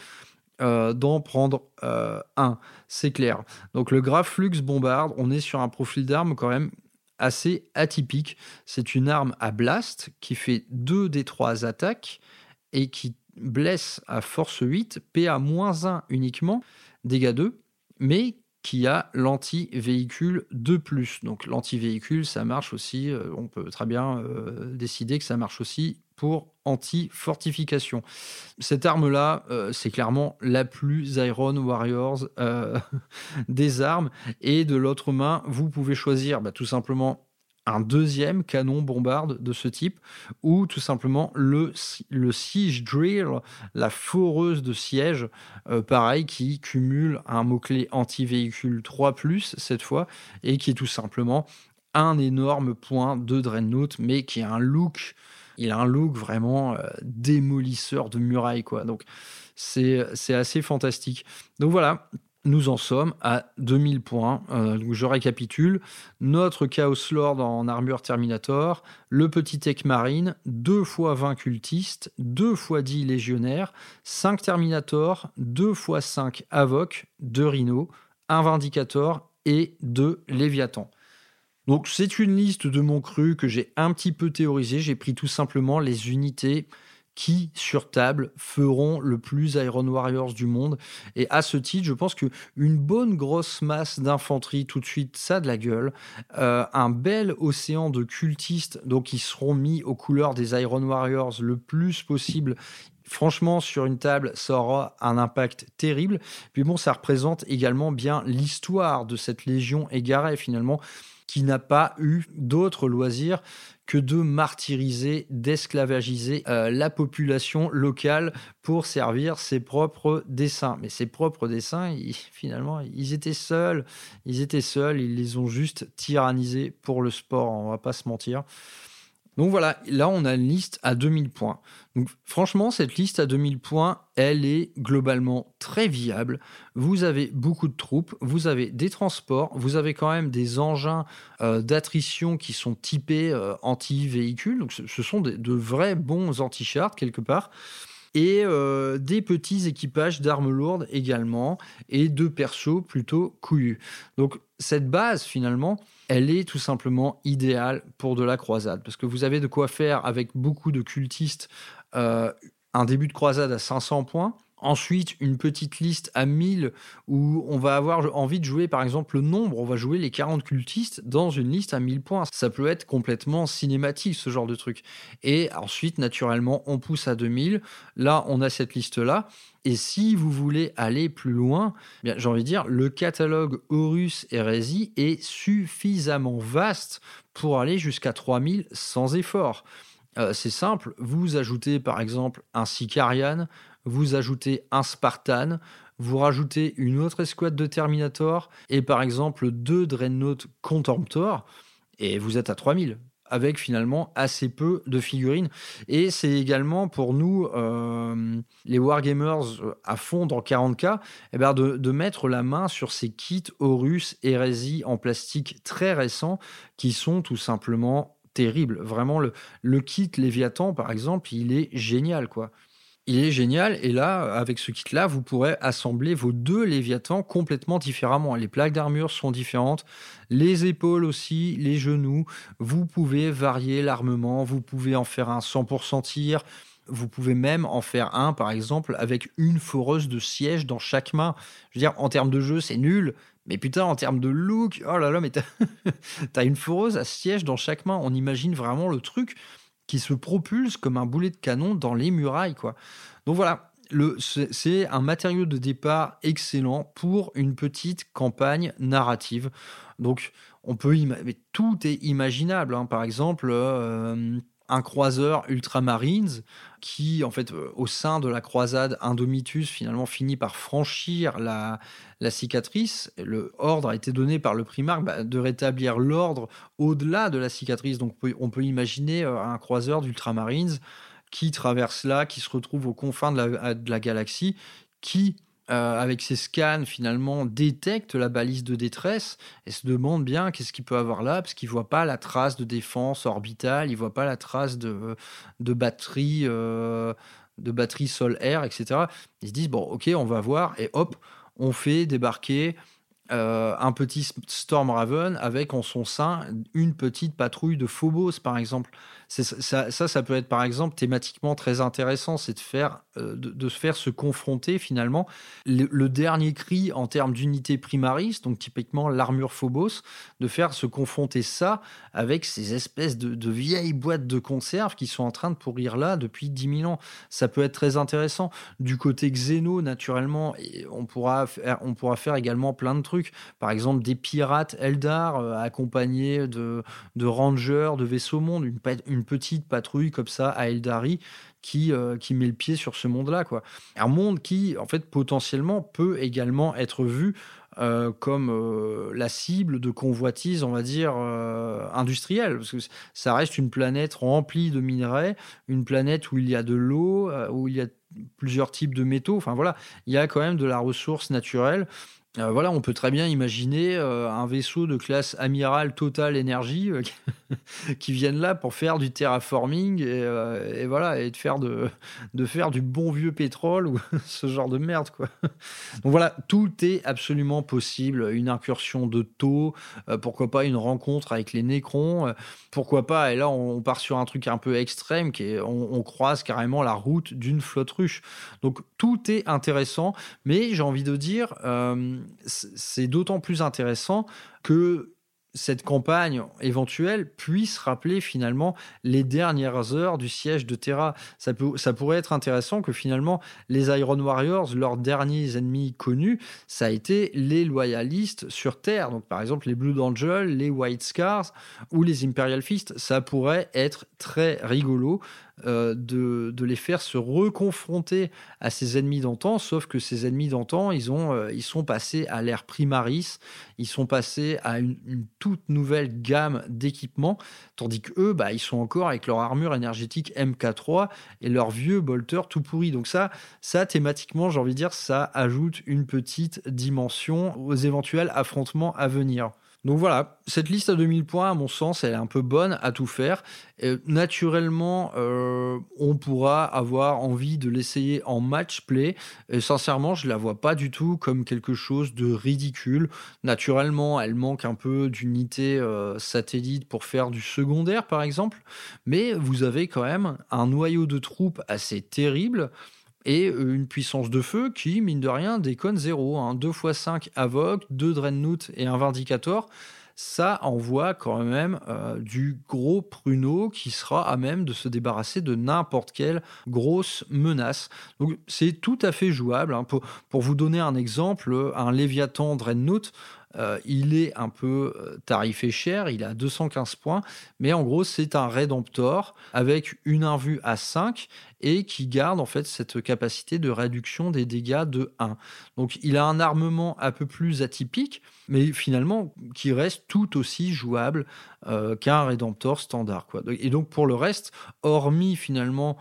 euh, d'en prendre euh, un, c'est clair. Donc le grave flux bombarde, on est sur un profil d'arme quand même assez atypique. C'est une arme à blast qui fait 2 des 3 attaques et qui blesse à force 8, PA-1 uniquement, dégâts 2, mais qui a l'anti-véhicule de plus. Donc l'anti-véhicule, ça marche aussi, euh, on peut très bien décider que ça marche aussi pour anti-fortification. Cette arme-là, euh, c'est clairement la plus Iron Warriors euh, des armes. Et de l'autre main, vous pouvez choisir bah, tout simplement un deuxième canon bombarde de ce type, ou tout simplement le, Siege Drill, la foreuse de siège, euh, pareil, qui cumule un mot-clé anti-véhicule 3+, cette fois, et qui est tout simplement un énorme point de Dreadnought, mais qui a un look, il a un look vraiment euh, démolisseur de murailles, quoi. Donc, c'est assez fantastique. Donc voilà, nous en sommes à 2000 points. Euh, je récapitule. Notre Chaos Lord en armure Terminator, le petit Tech Marine, 2 fois 20 cultistes, 2 fois 10 légionnaires, 5 Terminator, 2 fois 5 Avoc, 2 Rhino, 1 Vindicator et 2 Léviathan. Donc c'est une liste de mon cru que j'ai un petit peu théorisé. J'ai pris tout simplement les unités qui, sur table, feront le plus Iron Warriors du monde. Et à ce titre, je pense que une bonne grosse masse d'infanterie, tout de suite, ça a de la gueule. Euh, un bel océan de cultistes, donc qui seront mis aux couleurs des Iron Warriors le plus possible. Franchement, sur une table, ça aura un impact terrible. Puis bon, ça représente également bien l'histoire de cette légion égarée, finalement qui n'a pas eu d'autre loisir que de martyriser, d'esclavagiser euh, la population locale pour servir ses propres dessins. Mais ses propres dessins, finalement, ils étaient seuls, ils étaient seuls, ils les ont juste tyrannisés pour le sport, on va pas se mentir. Donc voilà, là on a une liste à 2000 points. Donc franchement, cette liste à 2000 points, elle est globalement très viable. Vous avez beaucoup de troupes, vous avez des transports, vous avez quand même des engins euh, d'attrition qui sont typés euh, anti-véhicules. Donc ce, sont de vrais bons anti-chars quelque part et euh, des petits équipages d'armes lourdes également, et de persos plutôt couillus. Donc cette base, finalement, elle est tout simplement idéale pour de la croisade, parce que vous avez de quoi faire avec beaucoup de cultistes euh, un début de croisade à 500 points, Ensuite, une petite liste à 1000 où on va avoir envie de jouer par exemple le nombre, on va jouer les 40 cultistes dans une liste à 1000 points. Ça peut être complètement cinématique ce genre de truc. Et ensuite, naturellement, on pousse à 2000. Là, on a cette liste-là. Et si vous voulez aller plus loin, eh j'ai envie de dire, le catalogue Horus Hérésie est suffisamment vaste pour aller jusqu'à 3000 sans effort. Euh, c'est simple, vous ajoutez par exemple un Sicarian, vous ajoutez un Spartan, vous rajoutez une autre escouade de Terminator et par exemple deux Dreadnought Contemptor et vous êtes à 3000 avec finalement assez peu de figurines. Et c'est également pour nous, euh, les Wargamers à fond dans 40K, eh ben de, de, mettre la main sur ces kits Horus Hérésie en plastique très récents qui sont tout simplement terribles. Vraiment, le, le kit Léviathan, par exemple, il est génial. quoi il est génial. Et là, avec ce kit-là, vous pourrez assembler vos deux Léviathans complètement différemment. Les plaques d'armure sont différentes, les épaules aussi, les genoux. Vous pouvez varier l'armement, vous pouvez en faire un 100% tir. Vous pouvez même en faire un, par exemple, avec une foreuse de siège dans chaque main. Je veux dire, en termes de jeu, c'est nul. Mais putain, en termes de look, oh là là, mais t'as as une foreuse à siège dans chaque main. On imagine vraiment le truc qui se propulse comme un boulet de canon dans les murailles, quoi. Donc voilà, c'est un matériau de départ excellent pour une petite campagne narrative. Donc, on peut mais tout est imaginable. Hein. Par exemple, euh, un croiseur ultramarines qui, en fait, euh, au sein de la croisade Indomitus, finalement finit par franchir la, cicatrice. Le ordre a été donné par le primarque bah, de rétablir l'ordre au-delà de la cicatrice. Donc, on peut, imaginer euh, un croiseur d'ultramarines qui traverse là, qui se retrouve aux confins de la, de la galaxie, qui euh, avec ses scans, finalement, détecte la balise de détresse et se demande bien qu'est-ce qu'il peut avoir là, parce qu'il voit pas la trace de défense orbitale, il voit pas la trace de, de batterie, euh, de batterie sol-air, etc. Ils se disent, bon, ok, on va voir, et hop, on fait débarquer euh, un petit Storm Raven avec en son sein une petite patrouille de Phobos, par exemple. Ça, ça, peut être par exemple thématiquement très intéressant, c'est de faire, euh, de, se faire se confronter finalement le, dernier cri en termes d'unité primaris, donc typiquement l'armure Phobos, de faire se confronter ça avec ces espèces de, vieilles boîtes de conserve qui sont en train de pourrir là depuis 10 000 ans. Ça peut être très intéressant. Du côté Xeno, naturellement, on pourra faire, on pourra faire également plein de trucs. Par exemple, des pirates Eldar euh, accompagnés de, de rangers, de vaisseaux monde, une, une une petite patrouille comme ça à Eldari qui, euh, qui met le pied sur ce monde-là. quoi. Un monde qui, en fait, potentiellement peut également être vu euh, comme euh, la cible de convoitise, on va dire, industrielle. Parce que ça reste une planète remplie de minerais, une planète où il y a de l'eau, où il y a plusieurs types de métaux. Enfin voilà, il y a quand même de la ressource naturelle. Euh, voilà, on peut très bien imaginer euh, un vaisseau de classe amiral Total Energy euh, qui viennent là pour faire du terraforming et, voilà et de faire de, de, faire du bon vieux pétrole ou ce genre de merde quoi. Donc voilà, tout est absolument possible. Une incursion de taux, pourquoi pas une rencontre avec les Nécrons, pourquoi pas. Et là, on, part sur un truc un peu extrême qui est, on, on croise carrément la route d'une flotte ruche. Donc tout est intéressant, mais j'ai envie de dire c'est d'autant plus intéressant que cette campagne éventuelle puisse rappeler finalement les dernières heures du siège de Terra. Ça, peut, ça pourrait être intéressant que finalement les Iron Warriors, leurs derniers ennemis connus, ça a été les loyalistes sur Terre. Donc par exemple les Blue Angels, les White Scars ou les Imperial Fist. Ça pourrait être très rigolo euh, de, les faire se reconfronter à ces ennemis d'antan, sauf que ces ennemis d'antan, ils, ont, euh, ils sont passés à l'ère primaris, ils sont passés à une, toute nouvelle gamme d'équipements, tandis qu'eux, bah, ils sont encore avec leur armure énergétique MK3 et leur vieux bolter tout pourri. Donc ça, ça thématiquement, j'ai envie de dire, ça ajoute une petite dimension aux éventuels affrontements à venir. Donc voilà, cette liste à 2000 points, à mon sens, elle est un peu bonne à tout faire. naturellement, euh, on pourra avoir envie de l'essayer en match play. Sincèrement, je la vois pas du tout comme quelque chose de ridicule. Naturellement, elle manque un peu d'unité euh, satellite pour faire du secondaire, par exemple. Mais vous avez quand même un noyau de troupes assez terrible et euh, une puissance de feu qui, mine de rien, déconne zéro. Hein. 2 x 5 Avoc, 2 Dreadnought et un Vindicator, ça envoie quand même euh, du gros pruneau qui sera à même de se débarrasser de n'importe quelle grosse menace. Donc c'est tout à fait jouable. Hein. Pour, pour, vous donner un exemple, un Léviathan Dreadnought, euh, il est un peu euh, tarifé cher, il a 215 points, mais en gros, c'est un Redemptor avec une invue à 5 et qui garde en fait cette capacité de réduction des dégâts de 1. Donc il a un armement un peu plus atypique, mais finalement qui reste tout aussi jouable euh, qu'un Redemptor standard. Et donc pour le reste, hormis finalement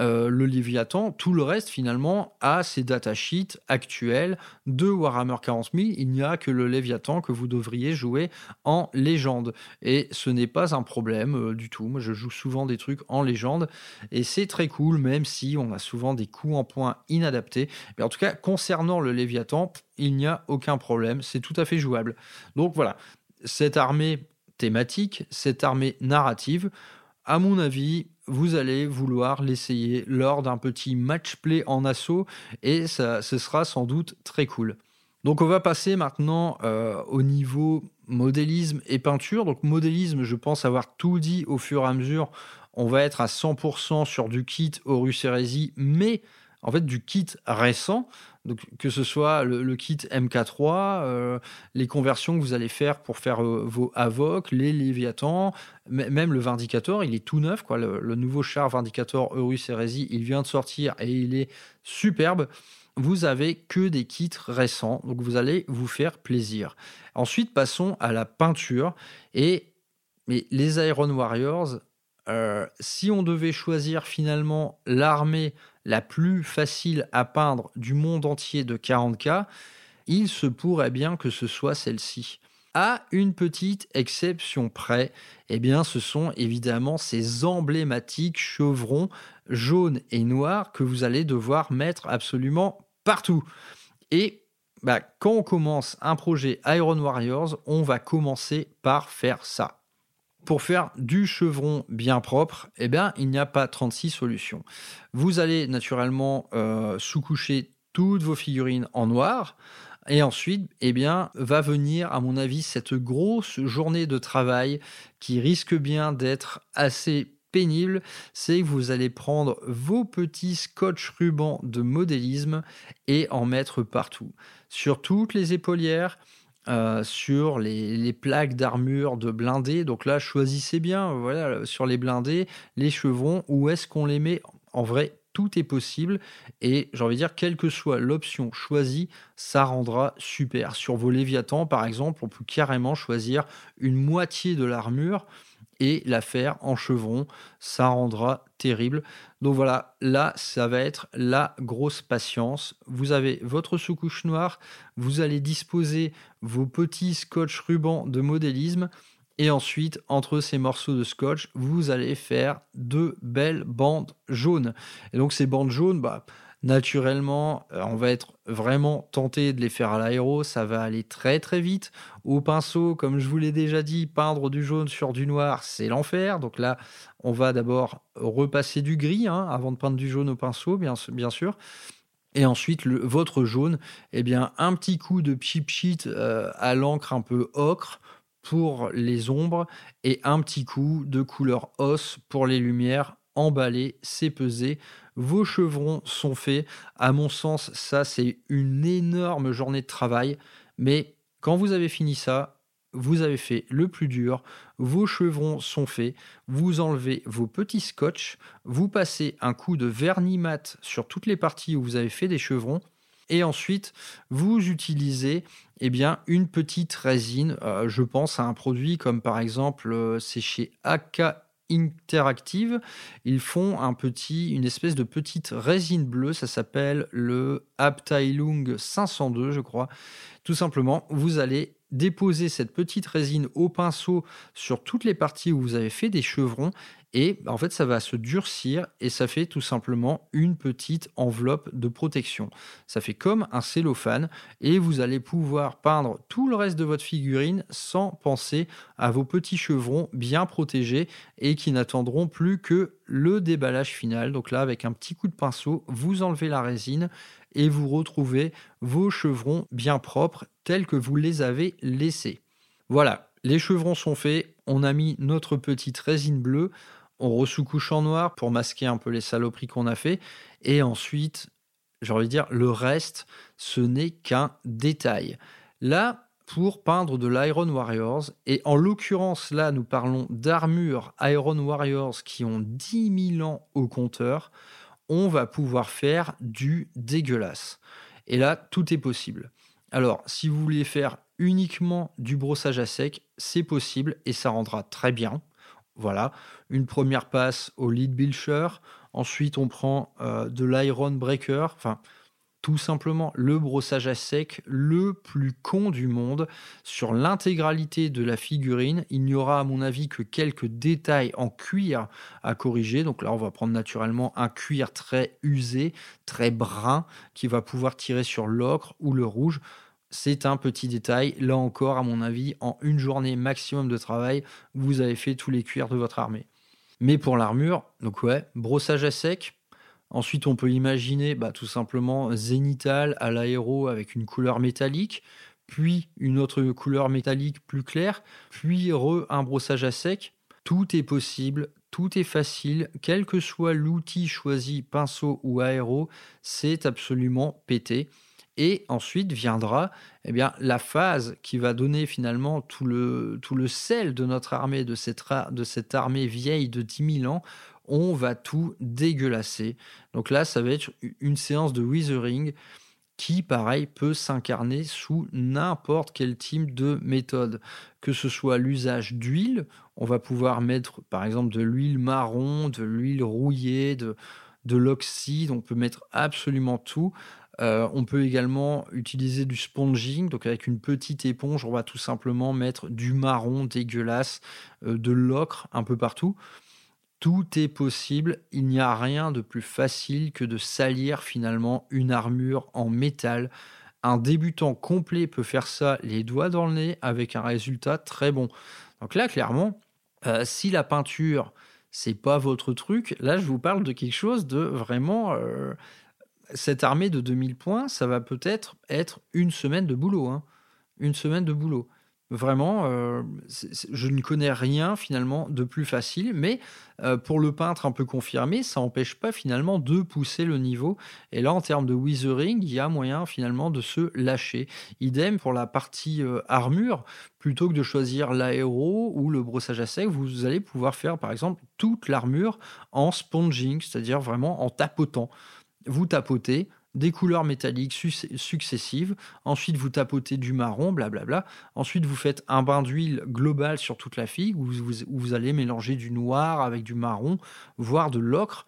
euh, le Léviathan, tout le reste finalement a ses datasheets actuels de Warhammer 40 000. Il n'y a que le Léviathan que vous devriez jouer en légende. Et ce n'est pas un problème euh, du tout. Moi, je joue souvent des trucs en légende et c'est très cool, même si on a souvent des coups en points inadaptés. Mais en tout cas, concernant le Léviathan, il n'y a aucun problème. C'est tout à fait jouable. Donc voilà, cette armée thématique, cette armée narrative, à mon avis, vous allez vouloir l'essayer lors d'un petit match play en assaut et ce sera sans doute très cool. Donc on va passer maintenant euh, au niveau modélisme et peinture. Donc modélisme, je pense avoir tout dit au fur et à mesure. On va être à 100% sur du kit Horus Heresy, mais en fait du kit récent. Donc, que ce soit le, kit MK3, euh, les conversions que vous allez faire pour faire euh, vos Avoc, les Léviathans, même le Vindicator, il est tout neuf. Quoi. Le, nouveau char Vindicator Eurus Heresy, il vient de sortir et il est superbe. Vous avez que des kits récents, donc vous allez vous faire plaisir. Ensuite, passons à la peinture. Et les Iron Warriors, euh, si on devait choisir finalement l'armée la plus facile à peindre du monde entier de 40K, il se pourrait bien que ce soit celle-ci. À une petite exception près, eh bien, ce sont évidemment ces emblématiques chevrons jaunes et noirs que vous allez devoir mettre absolument partout. Et bah, quand on commence un projet Iron Warriors, on va commencer par faire ça. Pour faire du chevron bien propre, eh bien, il n'y a pas 36 solutions. Vous allez naturellement euh, sous-coucher toutes vos figurines en noir. Et ensuite, eh bien, va venir, à mon avis, cette grosse journée de travail qui risque bien d'être assez pénible, c'est que vous allez prendre vos petits scotch rubans de modélisme et en mettre partout. Sur toutes les épaulières, euh, sur les, plaques d'armure de blindés. Donc là, choisissez bien, voilà, sur les blindés, les chevrons, où est-ce qu'on les met En vrai, tout est possible et j'ai envie de dire, quelle que soit l'option choisie, ça rendra super. Sur vos Léviathans, par exemple, on peut carrément choisir une moitié de l'armure et la faire en chevron, ça rendra terrible. Donc voilà, là, ça va être la grosse patience. Vous avez votre sous-couche noire, vous allez disposer vos petits scotch rubans de modélisme. Et ensuite, entre ces morceaux de scotch, vous allez faire deux belles bandes jaunes. Et donc ces bandes jaunes, bah, naturellement, euh, on va être vraiment tenté de les faire à l'aéro. Ça va aller très très vite. Au pinceau, comme je vous l'ai déjà dit, peindre du jaune sur du noir, c'est l'enfer. Donc là, on va d'abord repasser du gris hein, avant de peindre du jaune au pinceau, bien, sûr. Et ensuite, votre jaune, eh bien, un petit coup de cheap sheet euh, à l'encre un peu ocre pour les ombres et un petit coup de couleur os pour les lumières. Emballé, c'est pesé. Vos chevrons sont faits. À mon sens, ça, c'est une énorme journée de travail. Mais quand vous avez fini ça, vous avez fait le plus dur, vos chevrons sont faits, vous enlevez vos petits scotch, vous passez un coup de vernis mat sur toutes les parties où vous avez fait des chevrons, et ensuite vous utilisez eh bien, une petite résine. Euh, je pense à un produit comme par exemple, euh, c'est chez AK Interactive. Ils font un petit, une espèce de petite résine bleue, ça s'appelle le Abteilung 502, je crois. Tout simplement, vous allez déposer cette petite résine au pinceau sur toutes les parties où vous avez fait des chevrons et en fait ça va se durcir et ça fait tout simplement une petite enveloppe de protection. Ça fait comme un cellophane et vous allez pouvoir peindre tout le reste de votre figurine sans penser à vos petits chevrons bien protégés et qui n'attendront plus que le déballage final. Donc là avec un petit coup de pinceau, vous enlevez la résine et vous retrouvez vos chevrons bien propres tels que vous les avez laissés. Voilà, les chevrons sont faits, on a mis notre petite résine bleue, on ressous-couche en noir pour masquer un peu les saloperies qu'on a fait, et ensuite, j'ai envie de dire, le reste, ce n'est qu'un détail. Là, pour peindre de l'Iron Warriors, et en l'occurrence là, nous parlons d'armures Iron Warriors qui ont 10 000 ans au compteur, on va pouvoir faire du dégueulasse. Et là, tout est possible. Alors, si vous voulez faire uniquement du brossage à sec, c'est possible et ça rendra très bien. Voilà, une première passe au lead bilcher. Ensuite, on prend euh, de l'iron breaker. Enfin, tout simplement le brossage à sec le plus con du monde. Sur l'intégralité de la figurine, il n'y aura à mon avis que quelques détails en cuir à corriger. Donc là, on va prendre naturellement un cuir très usé, très brun, qui va pouvoir tirer sur l'ocre ou le rouge. C'est un petit détail. Là encore, à mon avis, en une journée maximum de travail, vous avez fait tous les cuirs de votre armée. Mais pour l'armure, donc ouais, brossage à sec, Ensuite, on peut imaginer bah, tout simplement zénital à l'aéro avec une couleur métallique, puis une autre couleur métallique plus claire, puis re un brossage à sec. Tout est possible, tout est facile, quel que soit l'outil choisi, pinceau ou aéro, c'est absolument pété. Et ensuite viendra eh bien, la phase qui va donner finalement tout le, tout le sel de notre armée, de cette, de cette armée vieille de 10 000 ans, on va tout dégueulasser. Donc là, ça va être une séance de withering qui, pareil, peut s'incarner sous n'importe quel type de méthode. Que ce soit l'usage d'huile, on va pouvoir mettre par exemple de l'huile marron, de l'huile rouillée, de, de l'oxyde, on peut mettre absolument tout. Euh, on peut également utiliser du sponging, donc avec une petite éponge, on va tout simplement mettre du marron dégueulasse, euh, de l'ocre un peu partout. Tout est possible, il n'y a rien de plus facile que de salir finalement une armure en métal. Un débutant complet peut faire ça les doigts dans le nez avec un résultat très bon. Donc là, clairement, euh, si la peinture, c'est pas votre truc, là, je vous parle de quelque chose de vraiment. Cette armée de 2000 points, ça va peut-être être une semaine de boulot. Hein. Une semaine de boulot. Vraiment, euh, je ne connais rien finalement de plus facile, mais euh, pour le peintre un peu confirmé, ça n'empêche pas finalement de pousser le niveau. Et là, en termes de withering, il y a moyen finalement de se lâcher. Idem pour la partie euh, armure, plutôt que de choisir l'aéro ou le brossage à sec, vous allez pouvoir faire par exemple toute l'armure en sponging, c'est-à-dire vraiment en tapotant. Vous tapotez, des couleurs métalliques successives, ensuite vous tapotez du marron, blablabla, ensuite vous faites un bain d'huile global sur toute la figue, où vous, allez mélanger du noir avec du marron, voire de l'ocre,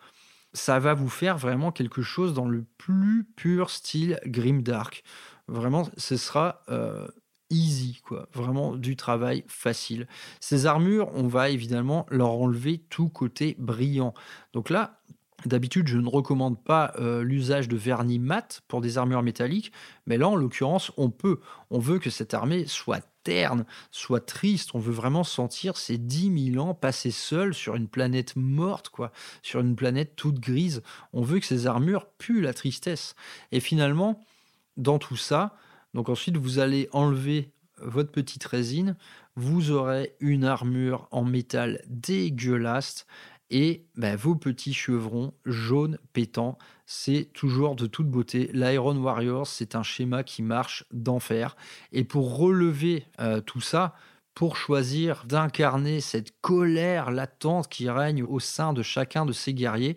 ça va vous faire vraiment quelque chose dans le plus pur style grimdark. Vraiment, ce sera euh, easy, quoi. Vraiment du travail facile. Ces armures, on va évidemment leur enlever tout côté brillant. Donc là, D'habitude, je ne recommande pas euh, l'usage de vernis mat pour des armures métalliques, mais là, en l'occurrence, on peut. On veut que cette armée soit terne, soit triste. On veut vraiment sentir ces 10 000 ans passés seuls sur une planète morte, quoi, sur une planète toute grise. On veut que ces armures puent la tristesse. Et finalement, dans tout ça, donc ensuite, vous allez enlever votre petite résine, vous aurez une armure en métal dégueulasse et bah, vos petits chevrons jaunes pétants. C'est toujours de toute beauté. L'Iron Warriors, c'est un schéma qui marche d'enfer. Et pour relever euh, tout ça, pour choisir d'incarner cette colère latente qui règne au sein de chacun de ces guerriers,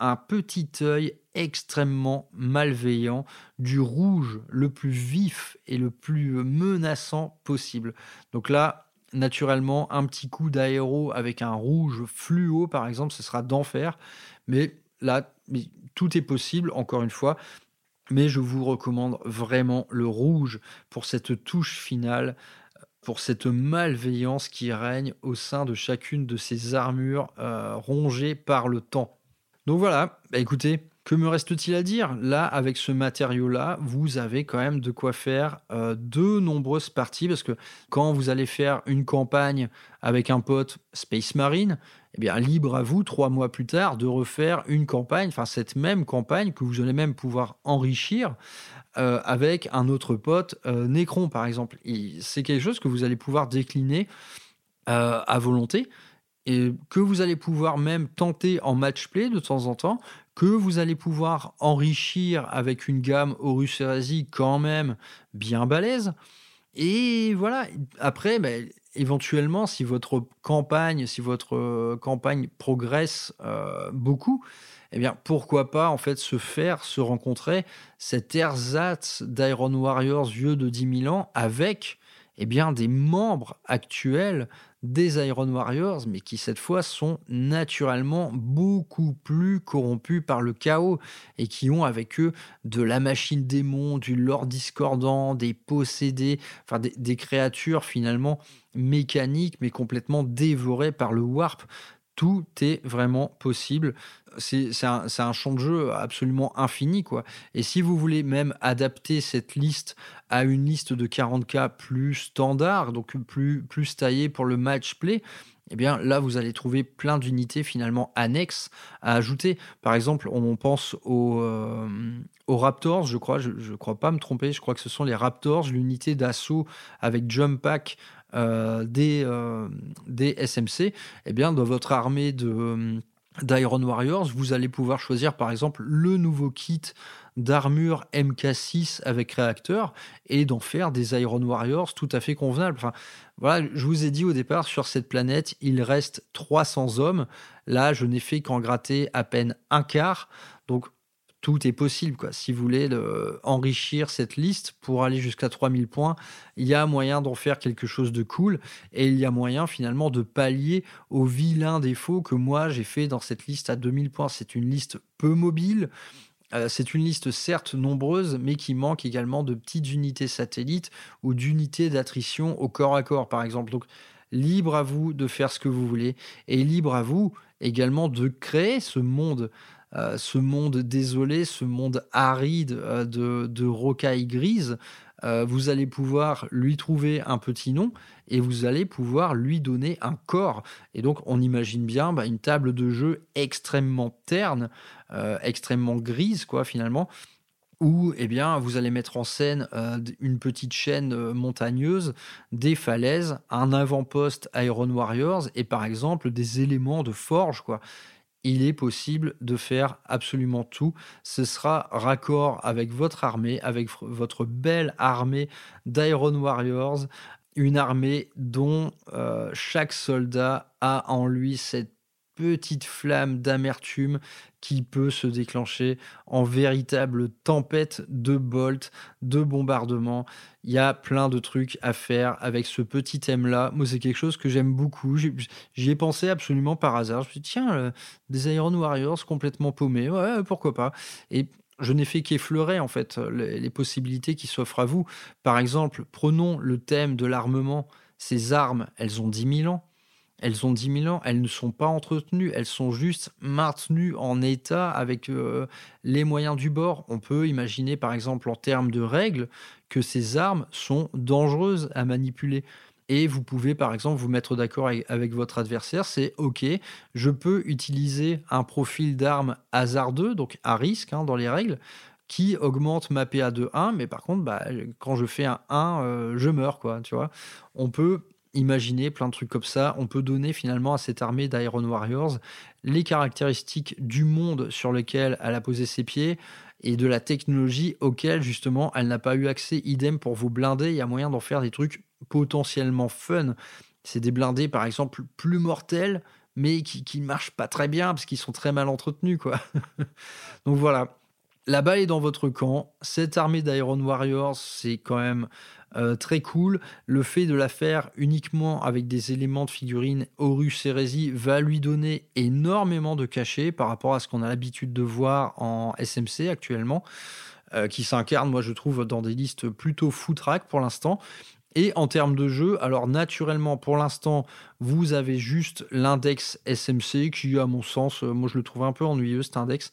un petit œil extrêmement malveillant, du rouge le plus vif et le plus menaçant possible. Donc là, naturellement, un petit coup d'aéro avec un rouge fluo, par exemple, ce sera d'enfer. Mais là, tout est possible, encore une fois. Mais je vous recommande vraiment le rouge pour cette touche finale, pour cette malveillance qui règne au sein de chacune de ces armures euh, rongées par le temps. Donc voilà, bah écoutez, que me reste-t-il à dire? Là, avec ce matériau-là, vous avez quand même de quoi faire euh, de nombreuses parties, parce que quand vous allez faire une campagne avec un pote Space Marine, eh bien, libre à vous, trois mois plus tard, de refaire une campagne, enfin cette même campagne que vous allez même pouvoir enrichir euh, avec un autre pote, euh, Necron par exemple. C'est quelque chose que vous allez pouvoir décliner à volonté et que vous allez pouvoir même tenter en match play de temps en temps, que vous allez pouvoir enrichir avec une gamme Horus Heresy quand même bien balèze. Et voilà, après, ben, éventuellement, si votre campagne, si votre euh, campagne progresse euh, beaucoup, eh bien, pourquoi pas en fait se faire, se rencontrer cet ersatz d'Iron Warriors vieux de 10 000 ans avec eh bien, des membres actuels des Iron Warriors, mais qui cette fois sont naturellement beaucoup plus corrompus par le chaos et qui ont avec eux de la machine démon, du lord discordant, des possédés, enfin des créatures finalement mécaniques mais complètement dévorées par le warp tout est vraiment possible. C'est un, champ de jeu absolument infini. quoi. Et si vous voulez même adapter cette liste à une liste de 40K plus standard, donc plus, plus taillée pour le match play, eh bien là, vous allez trouver plein d'unités finalement annexes à ajouter. Par exemple, on pense aux, euh, aux Raptors, je crois, je ne crois pas me tromper, je crois que ce sont les Raptors, l'unité d'assaut avec Jump Pack des, euh, des SMC, eh bien, dans votre armée de euh, d'Iron Warriors, vous allez pouvoir choisir par exemple le nouveau kit d'armure MK6 avec réacteur et d'en faire des Iron Warriors tout à fait convenables. Enfin, voilà, je vous ai dit au départ, sur cette planète, il reste 300 hommes. Là, je n'ai fait qu'en gratter à peine un quart. Donc, tout est possible. Quoi. Si vous voulez enrichir cette liste pour aller jusqu'à 3000 points, il y a moyen d'en faire quelque chose de cool et il y a moyen finalement de pallier aux vilains défauts que moi j'ai fait dans cette liste à 2000 points. C'est une liste peu mobile. Euh, c'est une liste certes nombreuse, mais qui manque également de petites unités satellites ou d'unités d'attrition au corps à corps, par exemple. Donc, libre à vous de faire ce que vous voulez et libre à vous également de créer ce monde euh, ce monde désolé, ce monde aride euh, de, rocailles grises, euh, vous allez pouvoir lui trouver un petit nom et vous allez pouvoir lui donner un corps. Et donc on imagine bien bah, une table de jeu extrêmement terne, extrêmement grise quoi finalement, où eh bien, vous allez mettre en scène une petite chaîne montagneuse, des falaises, un avant-poste Iron Warriors et par exemple des éléments de forge. quoi il est possible de faire absolument tout. Ce sera raccord avec votre armée, avec votre belle armée d'Iron Warriors, une armée dont euh, chaque soldat a en lui cette petite flamme d'amertume qui peut se déclencher en véritable tempête de bolts, de bombardements. Il y a plein de trucs à faire avec ce petit thème-là. Moi, c'est quelque chose que j'aime beaucoup. J'y ai pensé absolument par hasard. Je me suis dit, tiens, euh, des Iron Warriors complètement paumés. Ouais, pourquoi pas. Et je n'ai fait qu'effleurer en fait les, les possibilités qui s'offrent à vous. Par exemple, prenons le thème de l'armement. Ces armes, elles ont 10 000 ans elles ont 10 000 ans, elles ne sont pas entretenues, elles sont juste maintenues en état avec euh, les moyens du bord. On peut imaginer par exemple en termes de règles que ces armes sont dangereuses à manipuler. Et vous pouvez par exemple vous mettre d'accord avec votre adversaire, c'est ok, je peux utiliser un profil d'arme hasardeux, donc à risque hein, dans les règles, qui augmente ma PA de 1, mais par contre, bah, quand je fais un 1, euh, je meurs, quoi, tu vois. On peut imaginer plein de trucs comme ça. On peut donner finalement à cette armée d'Iron Warriors les caractéristiques du monde sur lequel elle a posé ses pieds et de la technologie auquel justement elle n'a pas eu accès. Idem pour vos blindés, il y a moyen d'en faire des trucs potentiellement fun. C'est des blindés par exemple plus mortels mais qui ne marchent pas très bien parce qu'ils sont très mal entretenus quoi. Donc voilà. La balle est dans votre camp. Cette armée d'Iron Warriors, c'est quand même euh, très cool. Le fait de la faire uniquement avec des éléments de figurines Horus Heresy va lui donner énormément de cachet par rapport à ce qu'on a l'habitude de voir en SMC actuellement, euh, qui s'incarne, moi je trouve, dans des listes plutôt footrack pour l'instant. Et en termes de jeu, alors naturellement, pour l'instant, vous avez juste l'index SMC qui, à mon sens, euh, moi je le trouve un peu ennuyeux cet index.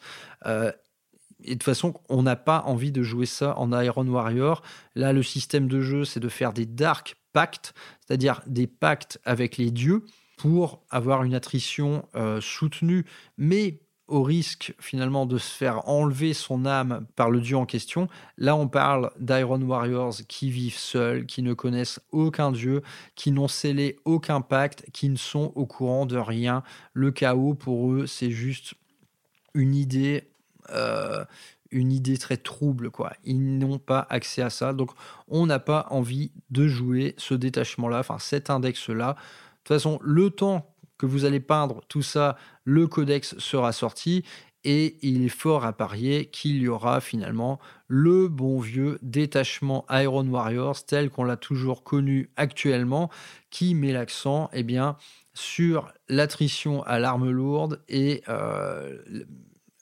Et de toute façon, on n'a pas envie de jouer ça en Iron Warrior. Là, le système de jeu, c'est de faire des Dark Pacts, c'est-à-dire des pactes avec les dieux pour avoir une attrition euh, soutenue, mais au risque finalement de se faire enlever son âme par le dieu en question. Là, on parle d'Iron Warriors qui vivent seuls, qui ne connaissent aucun dieu, qui n'ont scellé aucun pacte, qui ne sont au courant de rien. Le chaos, pour eux, c'est juste une idée euh, une idée très trouble, quoi. Ils n'ont pas accès à ça, donc on n'a pas envie de jouer ce détachement-là, enfin cet index-là. De toute façon, le temps que vous allez peindre tout ça, le codex sera sorti et il est fort à parier qu'il y aura finalement le bon vieux détachement Iron Warriors tel qu'on l'a toujours connu actuellement, qui met l'accent eh bien, sur l'attrition à l'arme lourde et euh,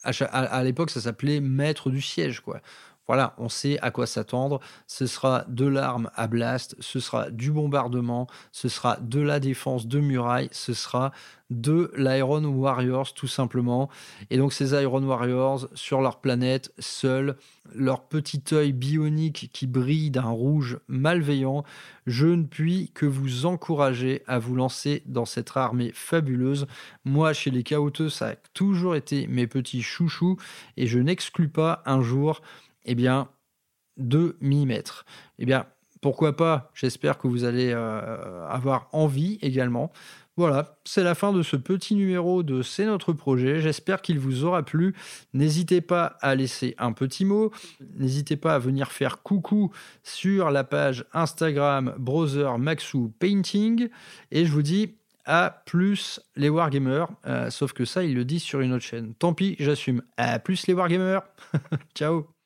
à, l'époque, ça s'appelait maître du siège, quoi. Voilà, on sait à quoi s'attendre. Ce sera de l'arme à blast, ce sera du bombardement, ce sera de la défense de muraille, ce sera de l'Iron Warriors tout simplement. Et donc ces Iron Warriors sur leur planète, seuls, leur petit œil bionique qui brille d'un rouge malveillant, je ne puis que vous encourager à vous lancer dans cette armée fabuleuse. Moi, chez les Chaoteux, ça a toujours été mes petits chouchous et je n'exclus pas un jour eh bien, de m'y mettre. Eh bien, pourquoi pas J'espère que vous allez euh, avoir envie également. Voilà, c'est la fin de ce petit numéro de C'est notre projet. J'espère qu'il vous aura plu. N'hésitez pas à laisser un petit mot. N'hésitez pas à venir faire coucou sur la page Instagram Browser Maxou Painting. Et je vous dis à plus les Wargamers. Euh, sauf que ça, ils le disent sur une autre chaîne. Tant pis, j'assume. À plus les Wargamers. Ciao